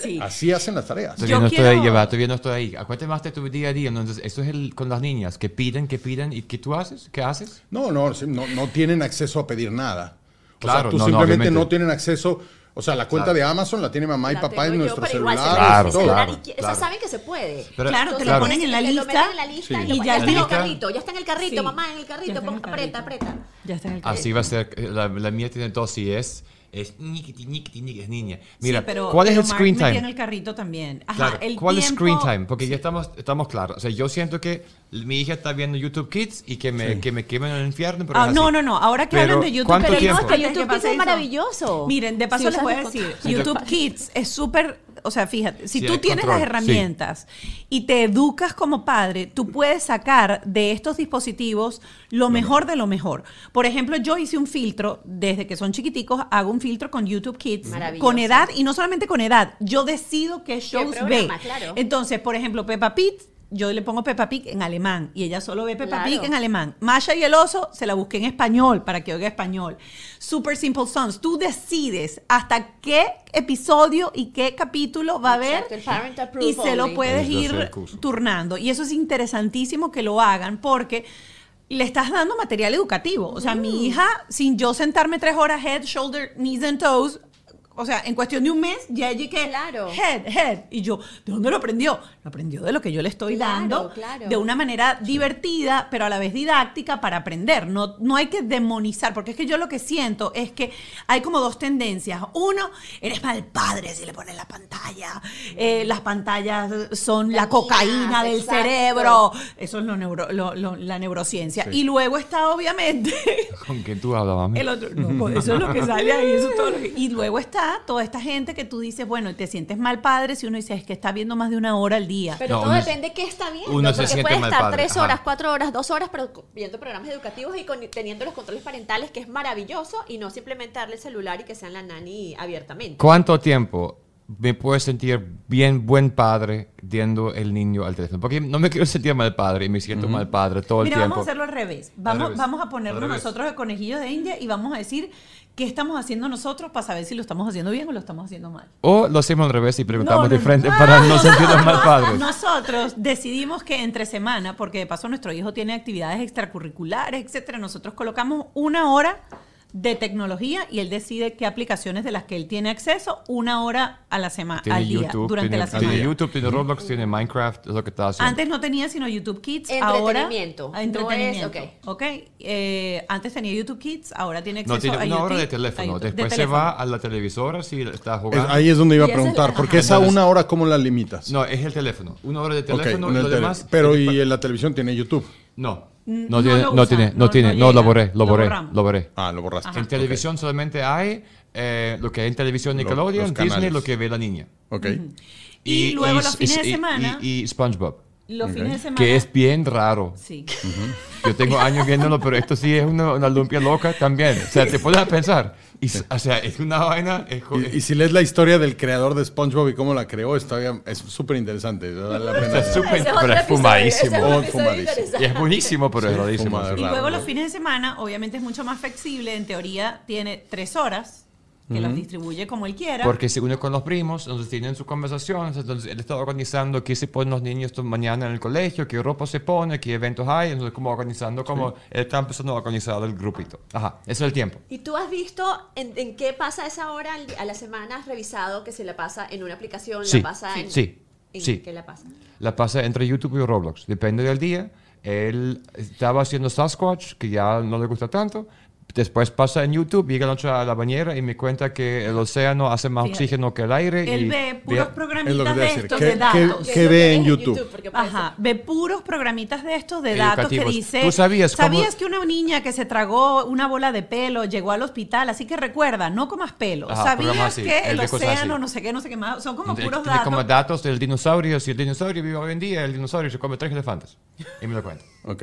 Sí. Así hacen las tareas. Todavía Yo no estoy ahí, todavía no estoy ahí. Acuérdate más de tu día a día. Entonces, esto es el, con las niñas, que piden, que piden, ¿y qué tú haces? ¿Qué haces? No, no, no, no tienen acceso a pedir nada. O Claro, sea, tú no, no, simplemente obviamente. no tienen acceso. O sea, la cuenta Claro. de Amazon la tiene mamá y La papá en nuestro celular. Claro, celular claro, qui- O claro. sea, saben que se puede. Pero- Claro, te lo Claro. ponen en la lo lista. meten en la lista Sí. y, lo- Y ya está en el carrito, ya está en el carrito, Sí. mamá, en el carrito, en el pon- aprieta, carrito. aprieta. Ya está en el carrito. Así va a ser. eh, La, la mía tiene dos y es. Es ñiquiti, ñiquiti, ñiquiti, es niña. Mira, Sí, pero- ¿cuál es pero el Mark screen time? en el carrito también. Ajá, Claro, el ¿cuál es screen time? Porque ya estamos, estamos claros. O sea, yo siento que mi hija está viendo YouTube Kids y que me, que me quemen en el infierno. Pero Ah, no, así. no, no. Ahora que Pero, hablan de YouTube, ¿cuánto pero? No, es que YouTube Kids es maravilloso. Miren, de paso les voy a decir. YouTube Kids es súper, o sea, fíjate, si Sí, tú tienes control, las sí. herramientas y te educas como padre, tú puedes sacar de estos dispositivos lo mejor de lo mejor. Por ejemplo, yo hice un filtro, desde que son chiquiticos, hago un filtro con YouTube Kids, con edad, y no solamente con edad, yo decido qué shows ve. programa, claro. Entonces, por ejemplo, Peppa Pig, yo le pongo Peppa Pig en alemán y ella solo ve Peppa Claro. Pig en alemán. Masha y el oso se la busqué en español para que oiga español. Super Simple Sons, tú decides hasta qué episodio y qué capítulo va a haber y se lo puedes ir turnando. Y eso es interesantísimo que lo hagan porque le estás dando material educativo. O sea, mi hija, sin yo sentarme tres horas head, shoulder, knees and toes, o sea, en cuestión de un mes, ya allí que Claro. head, head. Y yo, ¿de dónde lo aprendió? Lo aprendió de lo que yo le estoy Claro, dando, claro. de una manera divertida, pero a la vez didáctica para aprender. No, no hay que demonizar, porque es que yo lo que siento es que hay como dos tendencias. Uno, eres mal padre si le pones la pantalla. Eh, las pantallas son la cocaína del exacto. cerebro. Eso es lo neuro- lo- lo- la neurociencia. Y luego está, obviamente, ¿Con quién tú hablas, mami? el otro, no, pues eso es lo que sale ahí, eso es todo lo que- y luego está toda esta gente que tú dices, bueno, te sientes mal padre si uno dice, es que está viendo más de una hora al día. Pero No, todo uno- depende de qué está viendo. uno se porque siente puede mal estar padre, tres ajá. horas, cuatro horas, dos horas, pero viendo programas educativos y con- teniendo los controles parentales, que es maravilloso, y no simplemente darle el celular y que sean la nani abiertamente. ¿Cuánto tiempo me puedo sentir bien buen padre viendo el niño al teléfono? Porque no me quiero sentir mal padre y me siento mal padre todo el Mira, tiempo. vamos a hacerlo al revés. Vamos, revés. vamos a ponernos nosotros de conejillos de India y vamos a decir qué estamos haciendo nosotros para saber si lo estamos haciendo bien o lo estamos haciendo mal. O lo hacemos al revés y preguntamos No, no, frente para no sentirnos mal padres. Nosotros decidimos que entre semana, porque de paso nuestro hijo tiene actividades extracurriculares, etcétera, nosotros colocamos una hora de tecnología y él decide qué aplicaciones de las que él tiene acceso una hora a la semana Tiene al día YouTube, durante tiene, la semana. tiene YouTube, tiene Roblox, tiene Minecraft, es lo que está haciendo. Antes no tenía sino YouTube Kids, ahora Entretenimiento. Ah, entretenimiento. No es- ok. Eh, antes tenía YouTube Kids, ahora tiene acceso no tiene a una YouTube- hora de teléfono. YouTube- de Después se teléfono. va a la televisora si está Es- jugando. ahí es donde iba a es preguntar, porque esa una hora, ¿cómo la limitas? No, es el teléfono. Una hora de teléfono en y el lo tele- demás. Pero y en la televisión tiene YouTube. No. No No tiene, lo no usa, tiene, no- no tiene, no no lo borré, lo lo borré, borramos. lo borré. Ah, lo borraste. En televisión solamente hay eh, lo que hay en televisión Lo- Nickelodeon, Disney, lo que ve la niña. Ok. Y luego los fines de semana- Y, y SpongeBob. Los fines de semana. Que es bien raro. Sí. Yo tengo años viéndolo, pero esto sí es una, una lumpia loca también. O sea, te a pensar. Y, o sea, es una vaina. Es, Y, y si lees la historia del creador de SpongeBob y cómo la creó, está bien- es súper interesante. Vale la pena. es es pero es fumadísimo. es fumadísimo. y es buenísimo, pero es Sí, rarísimo. fumar, sí. Y luego los fines de semana, obviamente es mucho más flexible. En teoría tiene tres horas que las distribuye como él quiera. Porque se une con los primos, entonces tienen sus conversaciones, entonces él está organizando qué se ponen los niños mañana en el colegio, qué ropa se pone, qué eventos hay, entonces como organizando, como él está empezando a organizar el grupito. Ajá, ese es el tiempo. ¿Y tú has visto en, en qué pasa esa hora a la semana? ¿Has revisado que se la pasa en una aplicación? Sí, ¿La pasa en, sí, ¿en sí. qué la pasa? La pasa entre YouTube y Roblox, depende del día. Él estaba haciendo Sasquatch, que ya no le gusta tanto. Después pasa en YouTube, llega la noche a la bañera y me cuenta que el océano hace más Fíjate. oxígeno que el aire. él y ve puros ve- Es lo programitas de decir. estos ¿Qué- de qué- datos. qué es lo ve en YouTube? puede Ajá, ve puros programitas de estos de datos que Educativos. dice. ¿Tú sabías cómo- ¿Sabías que una niña que se tragó una bola de pelo llegó al hospital? Así que recuerda, no comas pelo. Ajá, ¿Sabías que el el océano, no sé qué, no sé qué más? Son como puros tiene como datos. datos del dinosaurio. Si el dinosaurio vive hoy en día, el dinosaurio se come tres elefantes. Y me lo cuenta. Ok.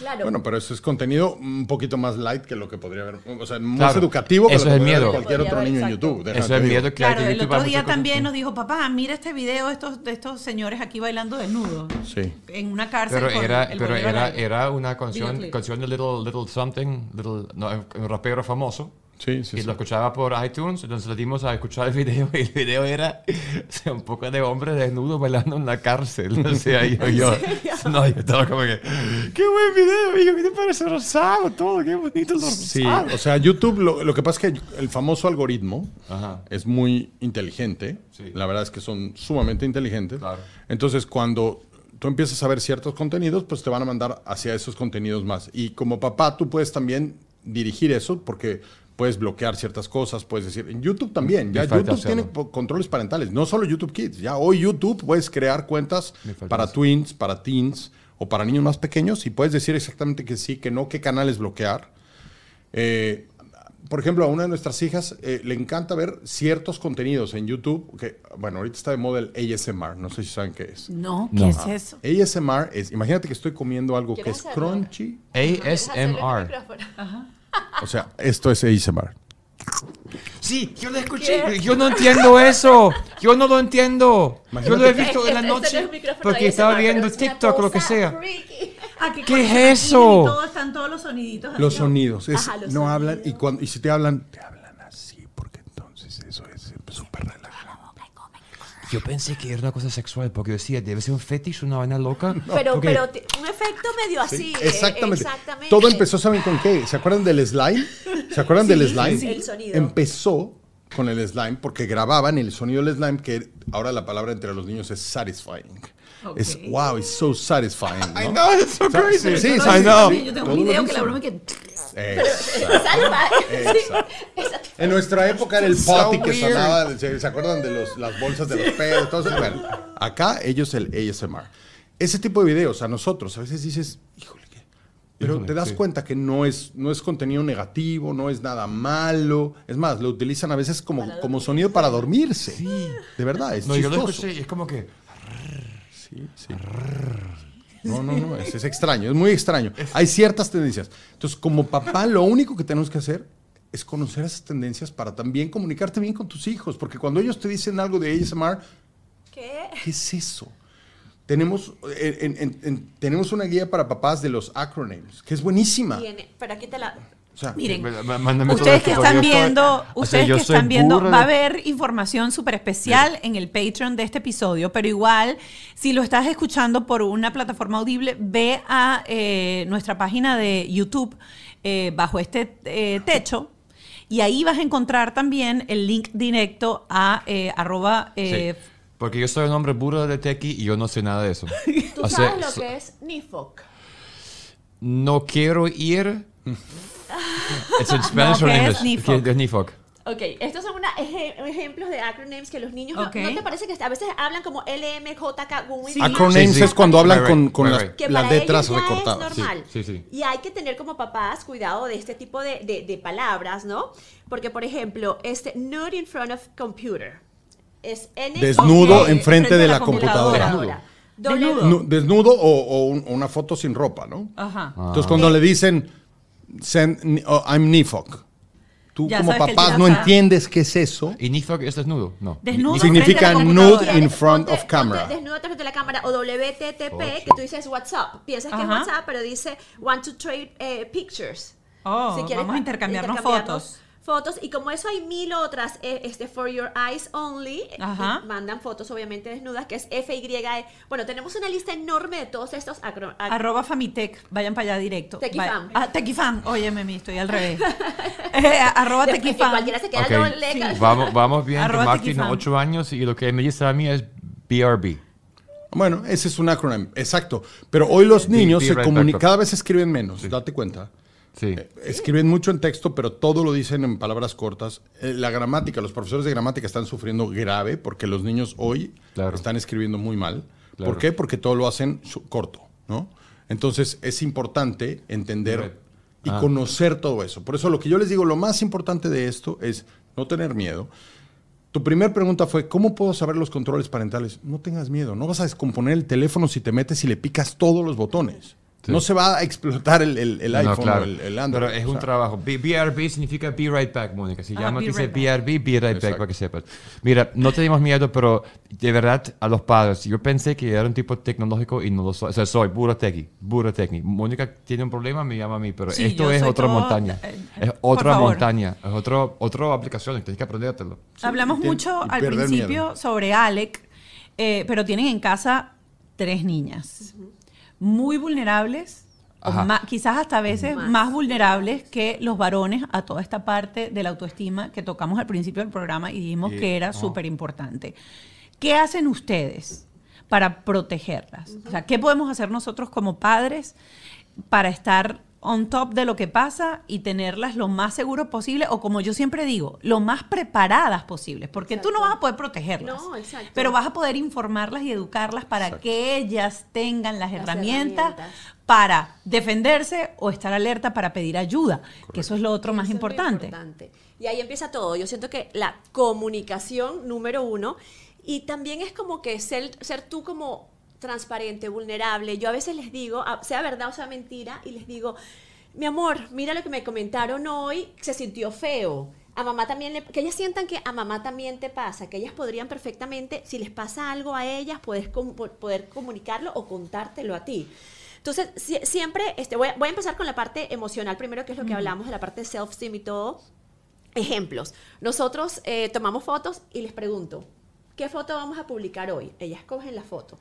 Claro. Bueno, pero eso es contenido un poquito más light que lo que podría haber. O sea, más Claro. educativo que Eso lo es que el podría ver miedo. cualquier otro Podría niño haber, en YouTube. Eso es digo. miedo que hay Claro, que el otro día muchas cosas. también nos dijo, papá, mira este video de estos, de estos señores aquí bailando desnudos. Sí. En una cárcel. Pero con era, el pero era, era una canción, Videoclip. canción de Little, Little Something, little, no, un rapero famoso. Sí, sí, y sí. lo escuchaba por iTunes, entonces le dimos a escuchar el video y el video era o sea, un poco de hombre desnudo bailando en la cárcel. O sea, yo, yo, no, yo estaba como que, qué buen video, amigo, me parece rosado todo, qué bonito lo Sí, rosado. o sea, YouTube, lo, lo que pasa es que el famoso algoritmo Ajá. es muy inteligente. Sí. La verdad es que son sumamente inteligentes. Claro. Entonces, cuando tú empiezas a ver ciertos contenidos, pues te van a mandar hacia esos contenidos más. Y como papá, tú puedes también dirigir eso porque puedes bloquear ciertas cosas, puedes decir, en YouTube también, ya YouTube tiene controles parentales, no solo YouTube Kids, ya hoy YouTube puedes crear cuentas para twins, para teens o para niños más pequeños y puedes decir exactamente que sí, que no, qué canales bloquear. Eh, por ejemplo, a una de nuestras hijas eh, le encanta ver ciertos contenidos en YouTube, que, bueno, ahorita está de moda el ASMR, no sé si saben qué es. No, ¿qué No. es eso? ASMR es, imagínate que estoy comiendo algo que ¿Quieres es hacerlo? crunchy, ASMR. micrófono. O sea, esto es ASMR. Sí, yo lo escuché. Yo no entiendo eso. Yo no lo entiendo. Yo lo he visto en la Este- este no es noche porque estaba viendo es TikTok o lo que sea. freaky. Ah, que ¿Qué es eso? Están todos los soniditos. Los sonidos, es- Ajá, los no hablan, y, cuando, y si te hablan, te hablan así, porque entonces eso es súper relajado. Yo pensé que era una cosa sexual porque decía, debe ser un fetish, una vaina loca. Pero, Porque- pero te- un efecto medio así. eh, Exactamente. exactamente. Todo empezó, ¿saben con qué? ¿Se acuerdan del slime? ¿Se acuerdan del slime? sí. El sonido. Empezó con el slime porque grababan el sonido del slime que ahora la palabra entre los niños es satisfying. Es Ok. wow, it's so satisfying. ¿no? I know, it's so crazy. sí, sí, sí, I know. Yo tengo un video que la broma que... Exacto. Exacto. En nuestra época era el So potty que weird. sonaba, ¿se, se acuerdan de los, las bolsas de los pedos? Todo eso? Bueno, acá ellos el ASMR. Ese tipo de videos a nosotros a veces dices, híjole, ¿qué? Pero Híjole, te das sí. cuenta que no es, no es contenido negativo, no es nada malo. Es más, lo utilizan a veces como, como sonido para dormirse. De verdad, es No, yo lo chistoso. escuché y es como que... Sí, sí. No, no, no, es, es extraño, es muy extraño. Hay ciertas tendencias. Entonces, como papá, lo único que tenemos que hacer es conocer esas tendencias para también comunicarte bien con tus hijos, porque cuando ellos te dicen algo de ASMR, ¿Qué? ¿qué es eso? Tenemos, en- en- en- tenemos una guía para papás de los acronyms, que es buenísima. Tiene, pero aquí te la. O sea, Miren, ustedes que están viendo, ustedes que están viendo, va a haber información súper especial en el Patreon de este episodio, pero igual, si lo estás escuchando por una plataforma audible, ve a eh, nuestra página de YouTube eh, bajo este eh, techo. Y ahí vas a encontrar también el link directo a arroba Sí, porque yo soy un hombre burro de tequi y yo no sé nada de eso. Tú O sea, sabes lo que es NIFOC. No quiero ir... ¿Es en Spanish No, or ¿qué es English? Es NIFOC? Ok, estos son una eje- ejemplos de acronyms que los niños no- Ok. no, te parece que a veces hablan como LMJK, Sí. acronyms Sí, sí. es cuando hablan Right, con, right, con right, las, que las para letras ellos ya recortadas. es normal. Sí, sí, sí. Y hay que tener como papás cuidado de este tipo de, de- de palabras, ¿no? Porque, por ejemplo, este nude in front of computer es N Desnudo Ok, enfrente de la computadora. computadora. Desnudo. Nu- desnudo o, o un- o una foto sin ropa, ¿no? Ajá. Entonces, cuando le dicen, send, oh, I'm Nifok, tú Ya como papá no está- entiendes qué es eso. ¿Y Nifok es desnudo? No. Desnudo. Significa nude in front Ponte- of camera. Desnudo frente a la cámara o WTTP, Oh, que tú dices WhatsApp. Piensas que es. WhatsApp, pero dice want to trade eh, pictures. Oh, quieres vamos a intercambiarnos fotos. Fotos, y como eso hay mil otras, eh, este For Your Eyes Only, eh, Ajá. y mandan fotos obviamente desnudas, que es FYE. Bueno, tenemos una lista enorme de todos estos acro- ac- Arroba Famitech, vayan para allá directo. Tequifam. Ah, Tequifam. Óyeme, Mimi, estoy al revés. Eh, arroba Después que Tequifam. cualquiera se queda Ok. doble. Sí. Vamos, vamos bien, Arroba Mark tiene. 8 años y lo que me dice a mí es BRB. Bueno, ese es un acrónimo, exacto. Pero hoy los niños be se right comunican, cada vez escriben menos, date cuenta. Sí. Eh, Escriben mucho en texto, pero todo lo dicen en palabras cortas. Eh, La gramática, los profesores de gramática están sufriendo grave porque los niños hoy Claro. están escribiendo muy mal. Claro. ¿Por qué? Porque todo lo hacen corto, ¿no? Entonces es importante entender y Ah. conocer todo eso. Por eso lo que yo les digo, lo más importante de esto es no tener miedo. Tu primera pregunta fue, ¿cómo puedo saber los controles parentales? No tengas miedo, no vas a descomponer el teléfono si te metes y le picas todos los botones. Sí. No se va a explotar el, el- el No, iPhone claro. o el, el Android. Pero es o un sea. trabajo. B- BRB significa Be Right Back, Mónica. Si Ah, llama, dice right. BRB, Be Right Back, para que sepas. Mira, no tenemos miedo, pero de verdad, a los padres, yo pensé que era un tipo tecnológico y no lo soy. O sea, soy puro tequi, puro tequi. Mónica tiene un problema, me llama a mí, pero Sí, esto es otra todo- montaña. eh, es otra montaña. Es otro, otra aplicación, tienes que aprendértelo. Hablamos y tien- mucho al principio miedo. sobre Alec, eh, pero tienen en casa tres niñas muy vulnerables, quizás hasta a veces Más. más. vulnerables que los varones a toda esta parte de la autoestima que tocamos al principio del programa y dijimos Y- que era oh. súper importante. ¿Qué hacen ustedes para protegerlas? O sea, ¿qué podemos hacer nosotros como padres para estar on top de lo que pasa y tenerlas lo más seguro posible o como yo siempre digo, lo más preparadas posibles, porque tú no vas a poder protegerlas, No, exacto. pero vas a poder informarlas y educarlas para que ellas tengan las, Las herramientas, herramientas. para defenderse o estar alerta para pedir ayuda, que eso es lo otro más Eso importante. importante. Y ahí empieza todo. Yo siento que la comunicación número uno y también es como que ser, ser tú como transparente, vulnerable. Yo a veces les digo, a- sea verdad o sea mentira, y les digo, mi amor, mira lo que me comentaron hoy, se sintió feo. A mamá también, le- que ellas sientan que a mamá también te pasa, que ellas podrían perfectamente, si les pasa algo a ellas, puedes com- poder comunicarlo o contártelo a ti. Entonces, sie- siempre, este, voy, a, voy a empezar con la parte emocional primero, que es lo que hablamos de la parte de self-esteem y todo. Ejemplos. Nosotros eh, tomamos fotos y les pregunto, ¿qué foto vamos a publicar hoy? Ellas cogen la foto.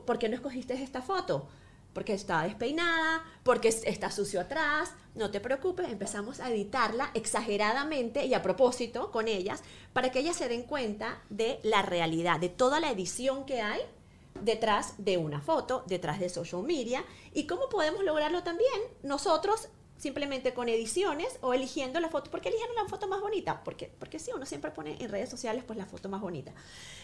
¿Por qué no escogiste esta foto? Porque está despeinada, porque es- está sucio atrás. No te preocupes, empezamos a editarla exageradamente y a propósito con ellas para que ellas se den cuenta de la realidad, de toda la edición que hay detrás de una foto, detrás de social media y cómo podemos lograrlo también nosotros simplemente con ediciones o eligiendo la foto, porque eligieron la foto más bonita, porque, porque sí, uno siempre pone en redes sociales pues la foto más bonita.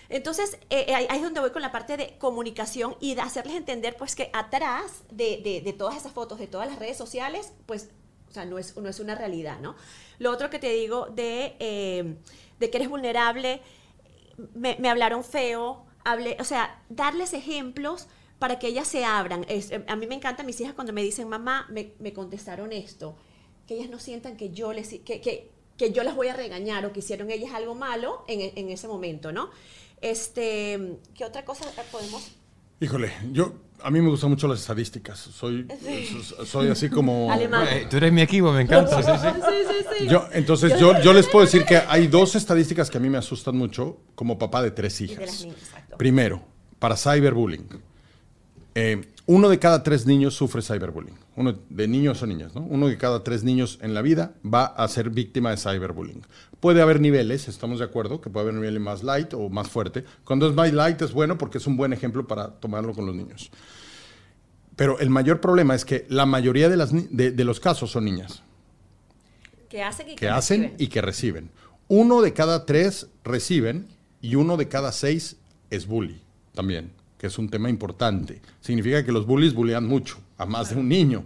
Entonces, eh, eh, ahí es donde voy con la parte de comunicación y de hacerles entender pues que atrás de, de- todas esas fotos, de todas las redes sociales, pues, o sea, no es, no es una realidad, ¿no? Lo otro que te digo de, eh, de que eres vulnerable, me, me hablaron feo, o sea, darles ejemplos para que ellas se abran. Es- a mí me encantan mis hijas cuando me dicen, mamá, me, me contestaron esto, que ellas no sientan que yo les, que, que, que yo las voy a regañar o que hicieron ellas algo malo en, en ese momento, ¿no? Este, ¿qué otra cosa podemos? Híjole, yo a mí me gustan mucho las estadísticas. Soy, so- soy así como. Alemán. Eh, tú eres mi equipo, me encanta. sí, sí. Sí, sí, sí. Yo, entonces, yo, yo les puedo decir que hay dos estadísticas que a mí me asustan mucho como papá de tres de hijas. niñas. Primero, para cyberbullying. Eh, uno de cada tres niños sufre cyberbullying. Uno de niños o niñas, ¿no? Uno de cada tres niños en la vida va a ser víctima de cyberbullying. Puede haber niveles, estamos de acuerdo, que puede haber un nivel más light o más fuerte. Cuando es más light es bueno porque es un buen ejemplo para tomarlo con los niños. Pero el mayor problema es que la mayoría de, las de- de los casos son niñas Que hacen y que hacen reciben. y que reciben. Uno de cada tres reciben y uno de cada seis es bully también, que es un tema importante. Significa que los bullies bullean mucho, a más de un niño.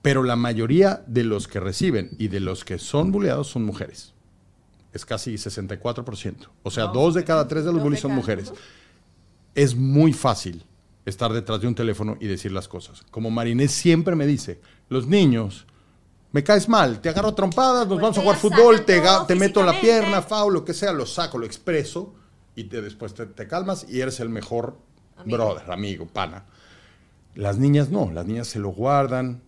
Pero la mayoría de los que reciben y de los que son bulleados son mujeres. Es casi 64%. O sea, dos de cada tres de los bullies son mujeres. Es muy fácil estar detrás de un teléfono y decir las cosas. Como Marinés siempre me dice, los niños, me caes mal, te agarro trompadas, nos vamos a jugar fútbol, te, te meto en la pierna, foul, lo que sea, lo saco, lo expreso y te- después te, te calmas y eres el mejor brother, amigo, pana. Las niñas no, las niñas se lo guardan.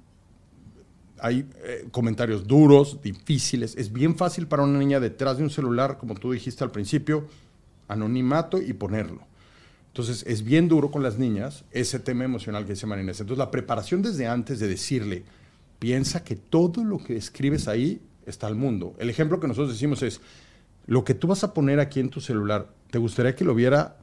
Hay eh, comentarios duros, difíciles. Es bien fácil para una niña detrás de un celular, como tú dijiste al principio, anonimato y ponerlo. Entonces es bien duro con las niñas ese tema emocional que dice Marinés. Entonces la preparación desde antes de decirle, piensa que todo lo que escribes ahí está al mundo. El ejemplo que nosotros decimos es, lo que tú vas a poner aquí en tu celular, ¿te gustaría que lo viera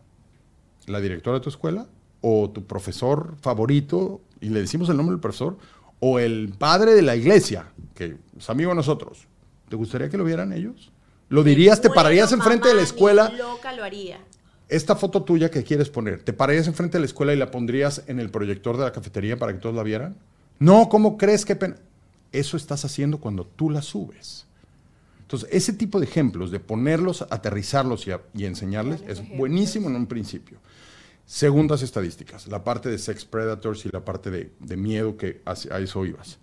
la directora de tu escuela o tu profesor favorito, y le decimos el nombre del profesor, o el padre de la iglesia, que es amigo de nosotros. ¿Te gustaría que lo vieran ellos? ¿Lo dirías? ¿Te pararías enfrente de la escuela? loca lo haría. Esta foto tuya que quieres poner, ¿te pararías enfrente de la escuela y la pondrías en el proyector de la cafetería para que todos la vieran? No, ¿cómo crees que pena? Eso estás haciendo cuando tú la subes. Entonces, ese tipo de ejemplos, de ponerlos, aterrizarlos y, a- y enseñarles, es buenísimo en un principio. Segundas estadísticas, la parte de sex predators y la parte de, de miedo que hacia- a eso ibas.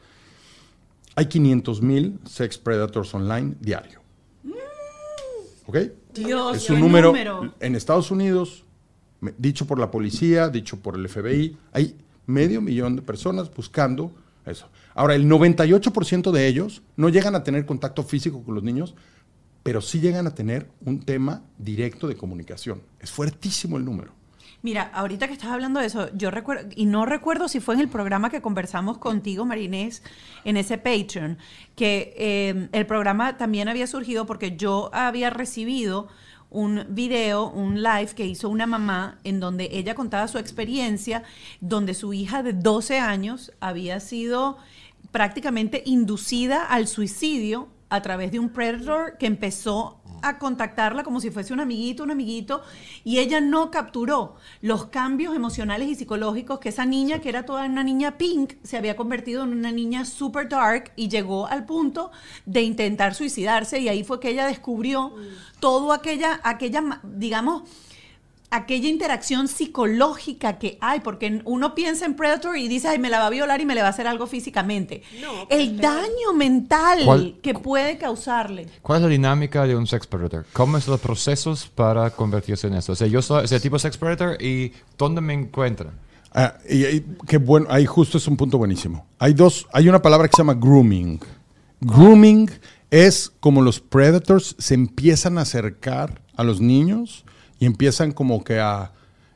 Hay 500 mil sex predators online diario. ¿Ok? Dios, es un número, número. en Estados Unidos, dicho por la policía, dicho por el FBI, hay medio millón de personas buscando eso. Ahora, el 98% de ellos no llegan a tener contacto físico con los niños, pero sí llegan a tener un tema directo de comunicación. Es fuertísimo el número. Mira, ahorita que estás hablando de eso, yo recuerdo, y no recuerdo si fue en el programa que conversamos contigo, Marinés, en ese Patreon, que eh, el programa también había surgido porque yo había recibido un video, un live que hizo una mamá en donde ella contaba su experiencia, donde su hija de 12 años había sido prácticamente inducida al suicidio a través de un predator que empezó a contactarla como si fuese un amiguito, un amiguito, y ella no capturó los cambios emocionales y psicológicos que esa niña, que era toda una niña pink, se había convertido en una niña super dark y llegó al punto de intentar suicidarse y ahí fue que ella descubrió todo aquella, aquella, digamos, aquella interacción psicológica que hay, porque uno piensa en Predator y dice, ay, me la va a violar y me le va a hacer algo físicamente. No, pero el peor. daño mental ¿Cuál- que puede causarle. ¿Cuál es la dinámica de un sex predator? ¿Cómo son los procesos para convertirse en eso? O sea, yo soy ese tipo de sex predator y ¿dónde me encuentran? Ah, y, y qué bueno, ahí justo es un punto buenísimo. Hay dos, hay una palabra que se llama grooming. Grooming es como los predators se empiezan a acercar a los niños y empiezan como que a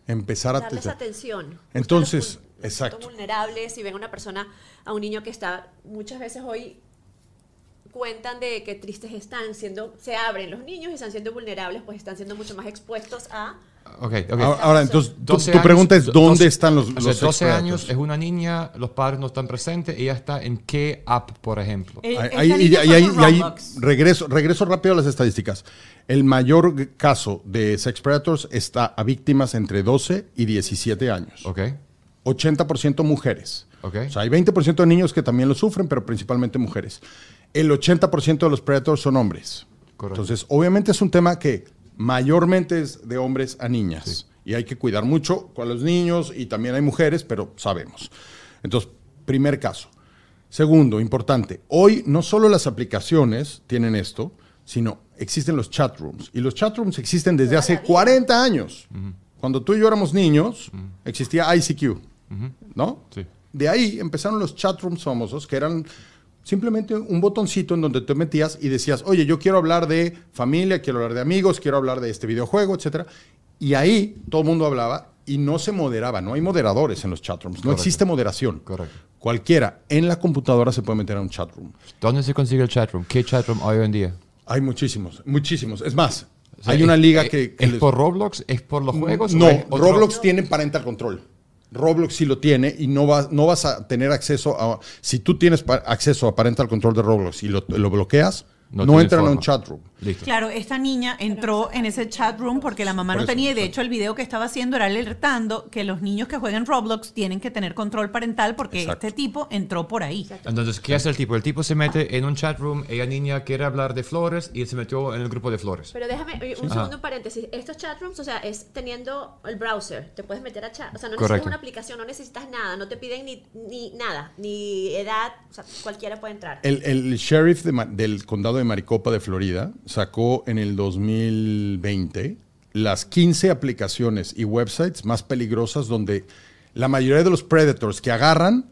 empezar a... Darles atención. Entonces, los exacto. vulnerables, si ven a una persona, a un niño que está, muchas veces hoy cuentan de que tristes están siendo, se abren los niños y están siendo vulnerables, pues están siendo mucho más expuestos a... Ok, ok. Ahora, ahora, entonces, tu, 12 tu pregunta años, es, ¿dónde doce- están los, o los sea, sex 12 años predators? es una niña, los padres no están presentes, ella está en qué app, por ejemplo. Eh, Ahí- y, y ahí- y ahí regreso, regreso rápido a las estadísticas. El mayor caso de sex predators está a víctimas entre 12 y 17 años. Ok, 80% mujeres. Ok. O sea, hay 20% de niños que también lo sufren, pero principalmente mujeres. El 80% de los predators son hombres. Correcto. Entonces, obviamente es un tema que mayormente es de hombres a niñas. Y hay que cuidar mucho con los niños y también hay mujeres, pero sabemos. Entonces, primer caso. Segundo, importante, hoy no solo las aplicaciones tienen esto, sino existen los chat rooms. Y los chat rooms existen desde hace 40 años. Cuando tú y yo éramos niños, existía ICQ, ¿no? Sí. De ahí empezaron los chat rooms famosos, que eran simplemente un botoncito en donde te metías y decías, oye, yo quiero hablar de familia, quiero hablar de amigos, quiero hablar de este videojuego, etcétera. Y ahí todo el mundo hablaba y no se moderaba, no hay moderadores en los chat rooms, no Correcto. existe moderación. Correcto. Cualquiera en la computadora se puede meter a un chat room. ¿Dónde se consigue el chatroom? ¿Qué chatroom hay hoy en día? Hay muchísimos, muchísimos. Es más, O sea, hay una ¿es- liga es- que... que ¿Es les- por Roblox? ¿Es por los juegos? No, Roblox tiene parental control. Roblox sí lo tiene y no, vas no vas a tener acceso a... Si tú tienes acceso a parental control de Roblox y lo, lo bloqueas, No entran a un chat room. Listo. Claro, esta niña entró en ese chat room porque la mamá Por no eso, tenía y de hecho el video que estaba haciendo era alertando que los niños que juegan Roblox tienen que tener control parental porque Exacto. este tipo entró por ahí. Entonces, ¿qué hace el tipo? El tipo se mete en un chat room, ella niña quiere hablar de flores y él se metió en el grupo de flores. Pero déjame eh, un Ajá. segundo paréntesis. Estos chatrooms, o sea, es teniendo el browser. Te puedes meter a chat. O sea, no Correcto. necesitas una aplicación, no necesitas nada. No te piden ni, ni nada, ni edad. O sea, cualquiera puede entrar. El, el sheriff de Ma- del condado de Maricopa de Florida sacó en el 2020 las 15 aplicaciones y websites más peligrosas donde la mayoría de los predators que agarran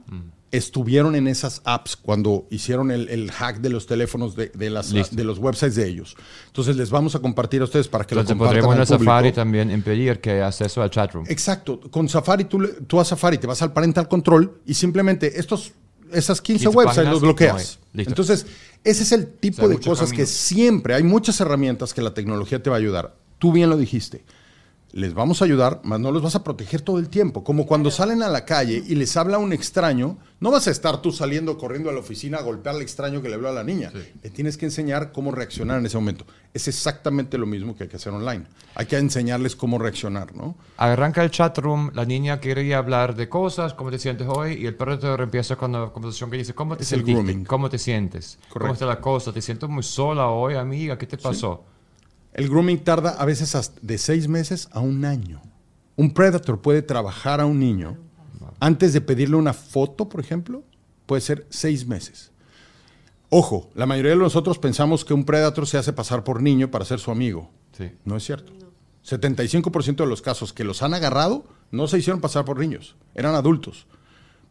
estuvieron en esas apps cuando hicieron el, el hack de los teléfonos de, de las, Listo. de los websites de ellos. Entonces les vamos a compartir a ustedes para que Entonces lo compartan podremos en al el Safari también impedir que haya acceso al chat room. Exacto. Con Safari, tú, tú a Safari te vas al parental control y simplemente estos, esas 15 15 websites los bloqueas. Entonces, ese es el tipo O sea, de cosas camino. que siempre, hay muchas herramientas que la tecnología te va a ayudar. Tú bien lo dijiste. Les vamos a ayudar, mas no los vas a proteger todo el tiempo. Como cuando salen a la calle y les habla un extraño, no vas a estar tú saliendo corriendo a la oficina a golpear al extraño que le habló a la niña. Le tienes que enseñar cómo reaccionar en ese momento. Es exactamente lo mismo que hay que hacer online. Hay que enseñarles cómo reaccionar, ¿no? Arranca el chat room, la niña quería hablar de cosas, cómo te sientes hoy, y el perro empieza con la conversación que dice, ¿cómo te Es el sentiste? grooming. ¿Cómo te sientes? ¿Cómo está la cosa? ¿Te siento muy sola hoy, amiga? ¿Qué te pasó? El grooming tarda a veces hasta de seis meses a un año. Un predator puede trabajar a un niño antes de pedirle una foto, por ejemplo, puede ser seis meses. Ojo, la mayoría de nosotros pensamos que un predator se hace pasar por niño para ser su amigo. Sí. No es cierto. 75% de los casos que los han agarrado no se hicieron pasar por niños, eran adultos,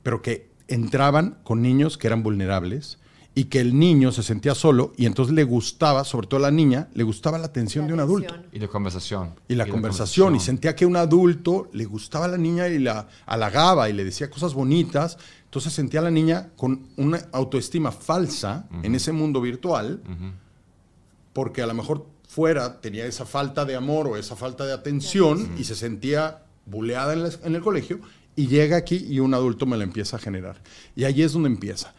pero que entraban con niños que eran vulnerables y que el niño se sentía solo y entonces le gustaba, sobre todo a la niña, le gustaba la atención de un adulto. Y la conversación. Y la conversación, y sentía que un adulto le gustaba a la niña y la halagaba y le decía cosas bonitas. Entonces sentía a la niña con una autoestima falsa en ese mundo virtual, porque a lo mejor fuera tenía esa falta de amor o esa falta de atención y se sentía buleada en, la- en el colegio y llega aquí y un adulto me la empieza a generar. Y ahí es donde empieza.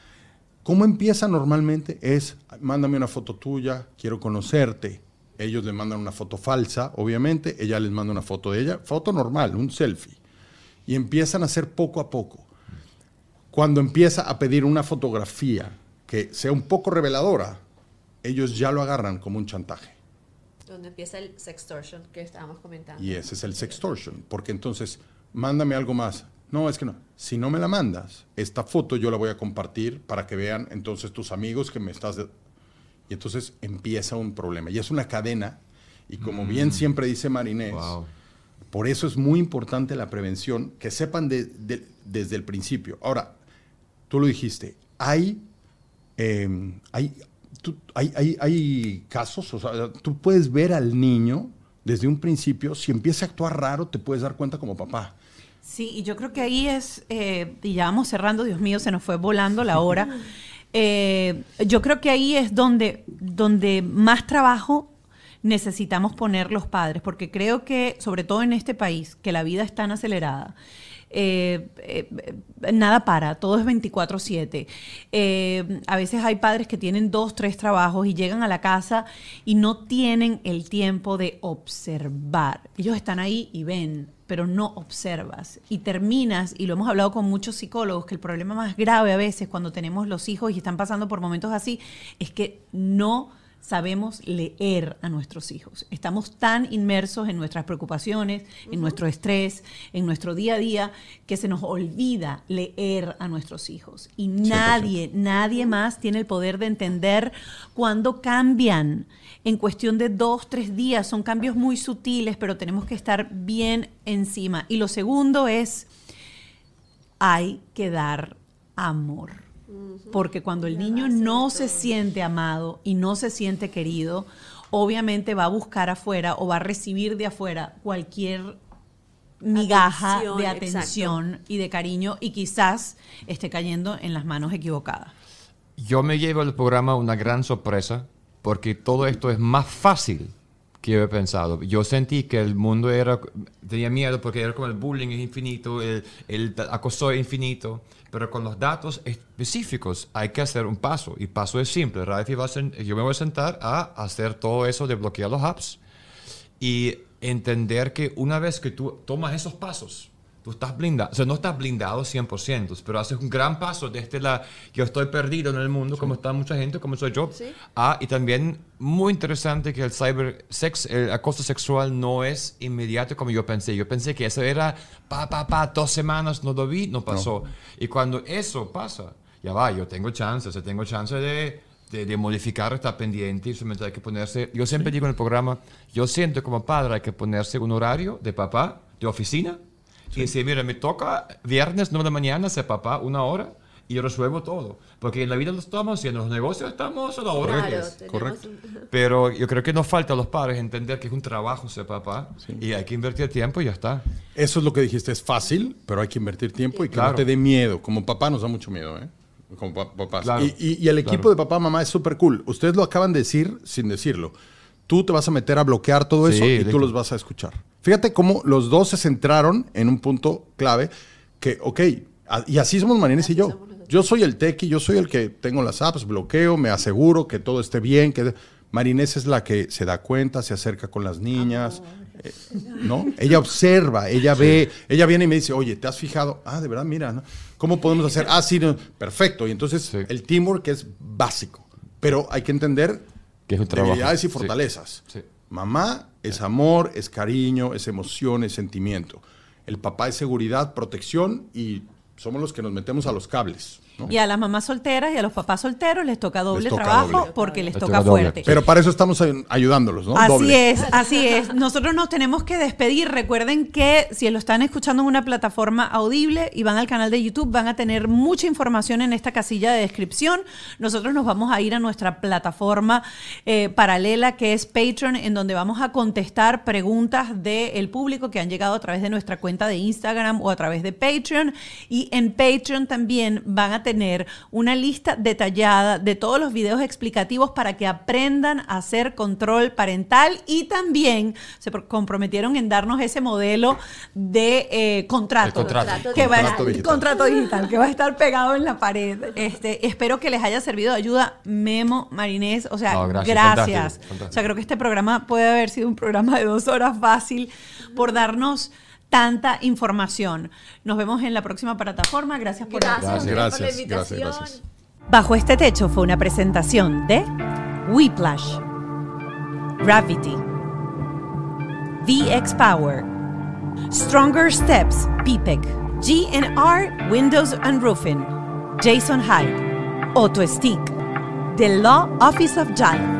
¿Cómo empieza normalmente? Es, mándame una foto tuya, quiero conocerte. Ellos le mandan una foto falsa, obviamente, ella les manda una foto de ella, foto normal, un selfie. Y empiezan a hacer poco a poco. Cuando empieza a pedir una fotografía que sea un poco reveladora, ellos ya lo agarran como un chantaje. Donde empieza el sextortion que estábamos comentando. Y ese es el sextortion, porque entonces, mándame algo más. No, es que no. Si no me la mandas, esta foto yo la voy a compartir para que vean entonces tus amigos que me estás... de- Y entonces empieza un problema. Y es una cadena. Y como bien siempre dice Marinés, Wow. por eso es muy importante la prevención, que sepan de- de- desde el principio. Ahora, tú lo dijiste, hay, eh, hay, tú- hay, hay- hay casos, o sea, tú puedes ver al niño desde un principio, si empieza a actuar raro, te puedes dar cuenta como papá. Sí, y yo creo que ahí es, eh, y ya vamos cerrando, Dios mío, se nos fue volando la hora. Eh, yo creo que ahí es donde, donde más trabajo necesitamos poner los padres, porque creo que, sobre todo en este país, que la vida es tan acelerada, eh, eh, nada para, todo es 24/7. Eh, a veces hay padres que tienen dos, tres trabajos y llegan a la casa y no tienen el tiempo de observar. Ellos están ahí y ven, pero no observas. Y terminas, y lo hemos hablado con muchos psicólogos, que el problema más grave a veces cuando tenemos los hijos y están pasando por momentos así, es que no sabemos leer a nuestros hijos. Estamos tan inmersos en nuestras preocupaciones, en nuestro estrés, en nuestro día a día, que se nos olvida leer a nuestros hijos. Y nadie, nadie más tiene el poder de entender cuándo cambian. En cuestión de dos, tres días, son cambios muy sutiles, pero tenemos que estar bien encima. Y lo segundo es, hay que dar amor. Porque cuando el niño no se siente amado y no se siente querido, obviamente va a buscar afuera o va a recibir de afuera cualquier migaja Atención, de exacto. atención y de cariño y quizás esté cayendo en las manos equivocadas. Yo me llevo al programa una gran sorpresa porque todo esto es más fácil que yo he pensado. Yo sentí que el mundo era, tenía miedo porque era como el bullying es infinito, el, el acoso es infinito, pero con los datos específicos hay que hacer un paso, y paso es simple. Rafi va a yo me voy a sentar a hacer todo eso de bloquear los apps y entender que una vez que tú tomas esos pasos, tú estás blindado, o sea, no estás blindado 100%, pero haces un gran paso desde la, yo estoy perdido en el mundo, como está mucha gente, como soy yo, Sí. a, y también muy interesante que el cyber sex, el acoso sexual no es inmediato como yo pensé. Yo pensé que eso era, pa, pa, pa, dos semanas, no lo vi, no pasó. Y cuando eso pasa, ya va, yo tengo chance, o sea, tengo chance de, de, de modificar, estar pendiente y solamente hay que ponerse, yo siempre digo en el programa, yo siento como padre hay que ponerse un horario de papá, de oficina, y decir, mira, me toca viernes 9 de la mañana ser papá una hora y yo resuelvo todo. Porque en la vida lo estamos haciendo, en los negocios estamos a la hora Claro, correcto. un- Pero yo creo que nos falta a los padres entender que es un trabajo ser papá y hay que invertir tiempo y ya está. Eso es lo que dijiste, es fácil, pero hay que invertir tiempo y que Claro. no te dé miedo. Como papá nos da mucho miedo, ¿eh? Como pa- papás. Claro, Y, y- y el equipo claro. de papá, mamá es súper cool. Ustedes lo acaban de decir sin decirlo. Tú te vas a meter a bloquear todo eso y tú los vas a escuchar. Fíjate cómo los dos se centraron en un punto clave que, ok, a- y así somos Marines y yo. Yo soy el tequi, yo soy el que tengo las apps, bloqueo, me aseguro que todo esté bien. que Marinés es la que se da cuenta, se acerca con las niñas, eh, ¿no? Ella observa, ella ve, ella viene y me dice, oye, ¿te has fijado? Ah, de verdad, mira, ¿no? ¿cómo podemos hacer? Ah, sí, no, perfecto. Y entonces Sí. el teamwork es básico, pero hay que entender Que es un trabajo. debilidades y Sí. fortalezas. Sí. Mamá es amor, es cariño, es emoción, es sentimiento. El papá es seguridad, protección y somos los que nos metemos a los cables. ¿No? Y a las mamás solteras y a los papás solteros les toca doble toca trabajo doble. porque les Les toca fuerte. Pero para eso estamos ay- ayudándolos, ¿no? Así Doble. es, así es. Nosotros nos tenemos que despedir. Recuerden que si lo están escuchando en una plataforma audible y van al canal de YouTube, van a tener mucha información en esta casilla de descripción. Nosotros nos vamos a ir a nuestra plataforma eh, paralela que es Patreon, en donde vamos a contestar preguntas del público que han llegado a través de nuestra cuenta de Instagram o a través de Patreon. Y en Patreon también van a tener una lista detallada de todos los videos explicativos para que aprendan a hacer control parental y también se pro- comprometieron en darnos ese modelo de eh, contrato, contrato. que va a- Contrato digital. contrato digital que va a estar pegado en la pared. Este, espero que les haya servido de ayuda Memo, Marinés, o sea, No, gracias. gracias, fantástico, fantástico. O sea, creo que este programa puede haber sido un programa de dos horas fácil por darnos tanta información. Nos vemos en la próxima plataforma. Gracias por Gracias, Gracias, por la gracias, invitación. gracias, gracias. Bajo este techo fue una presentación de Whiplash, Gravity, VX Power, Stronger Steps, PPEC, GNR Windows and Roofing, Jason Hyde, Auto Stick, The Law Office of JAL.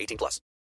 18 plus.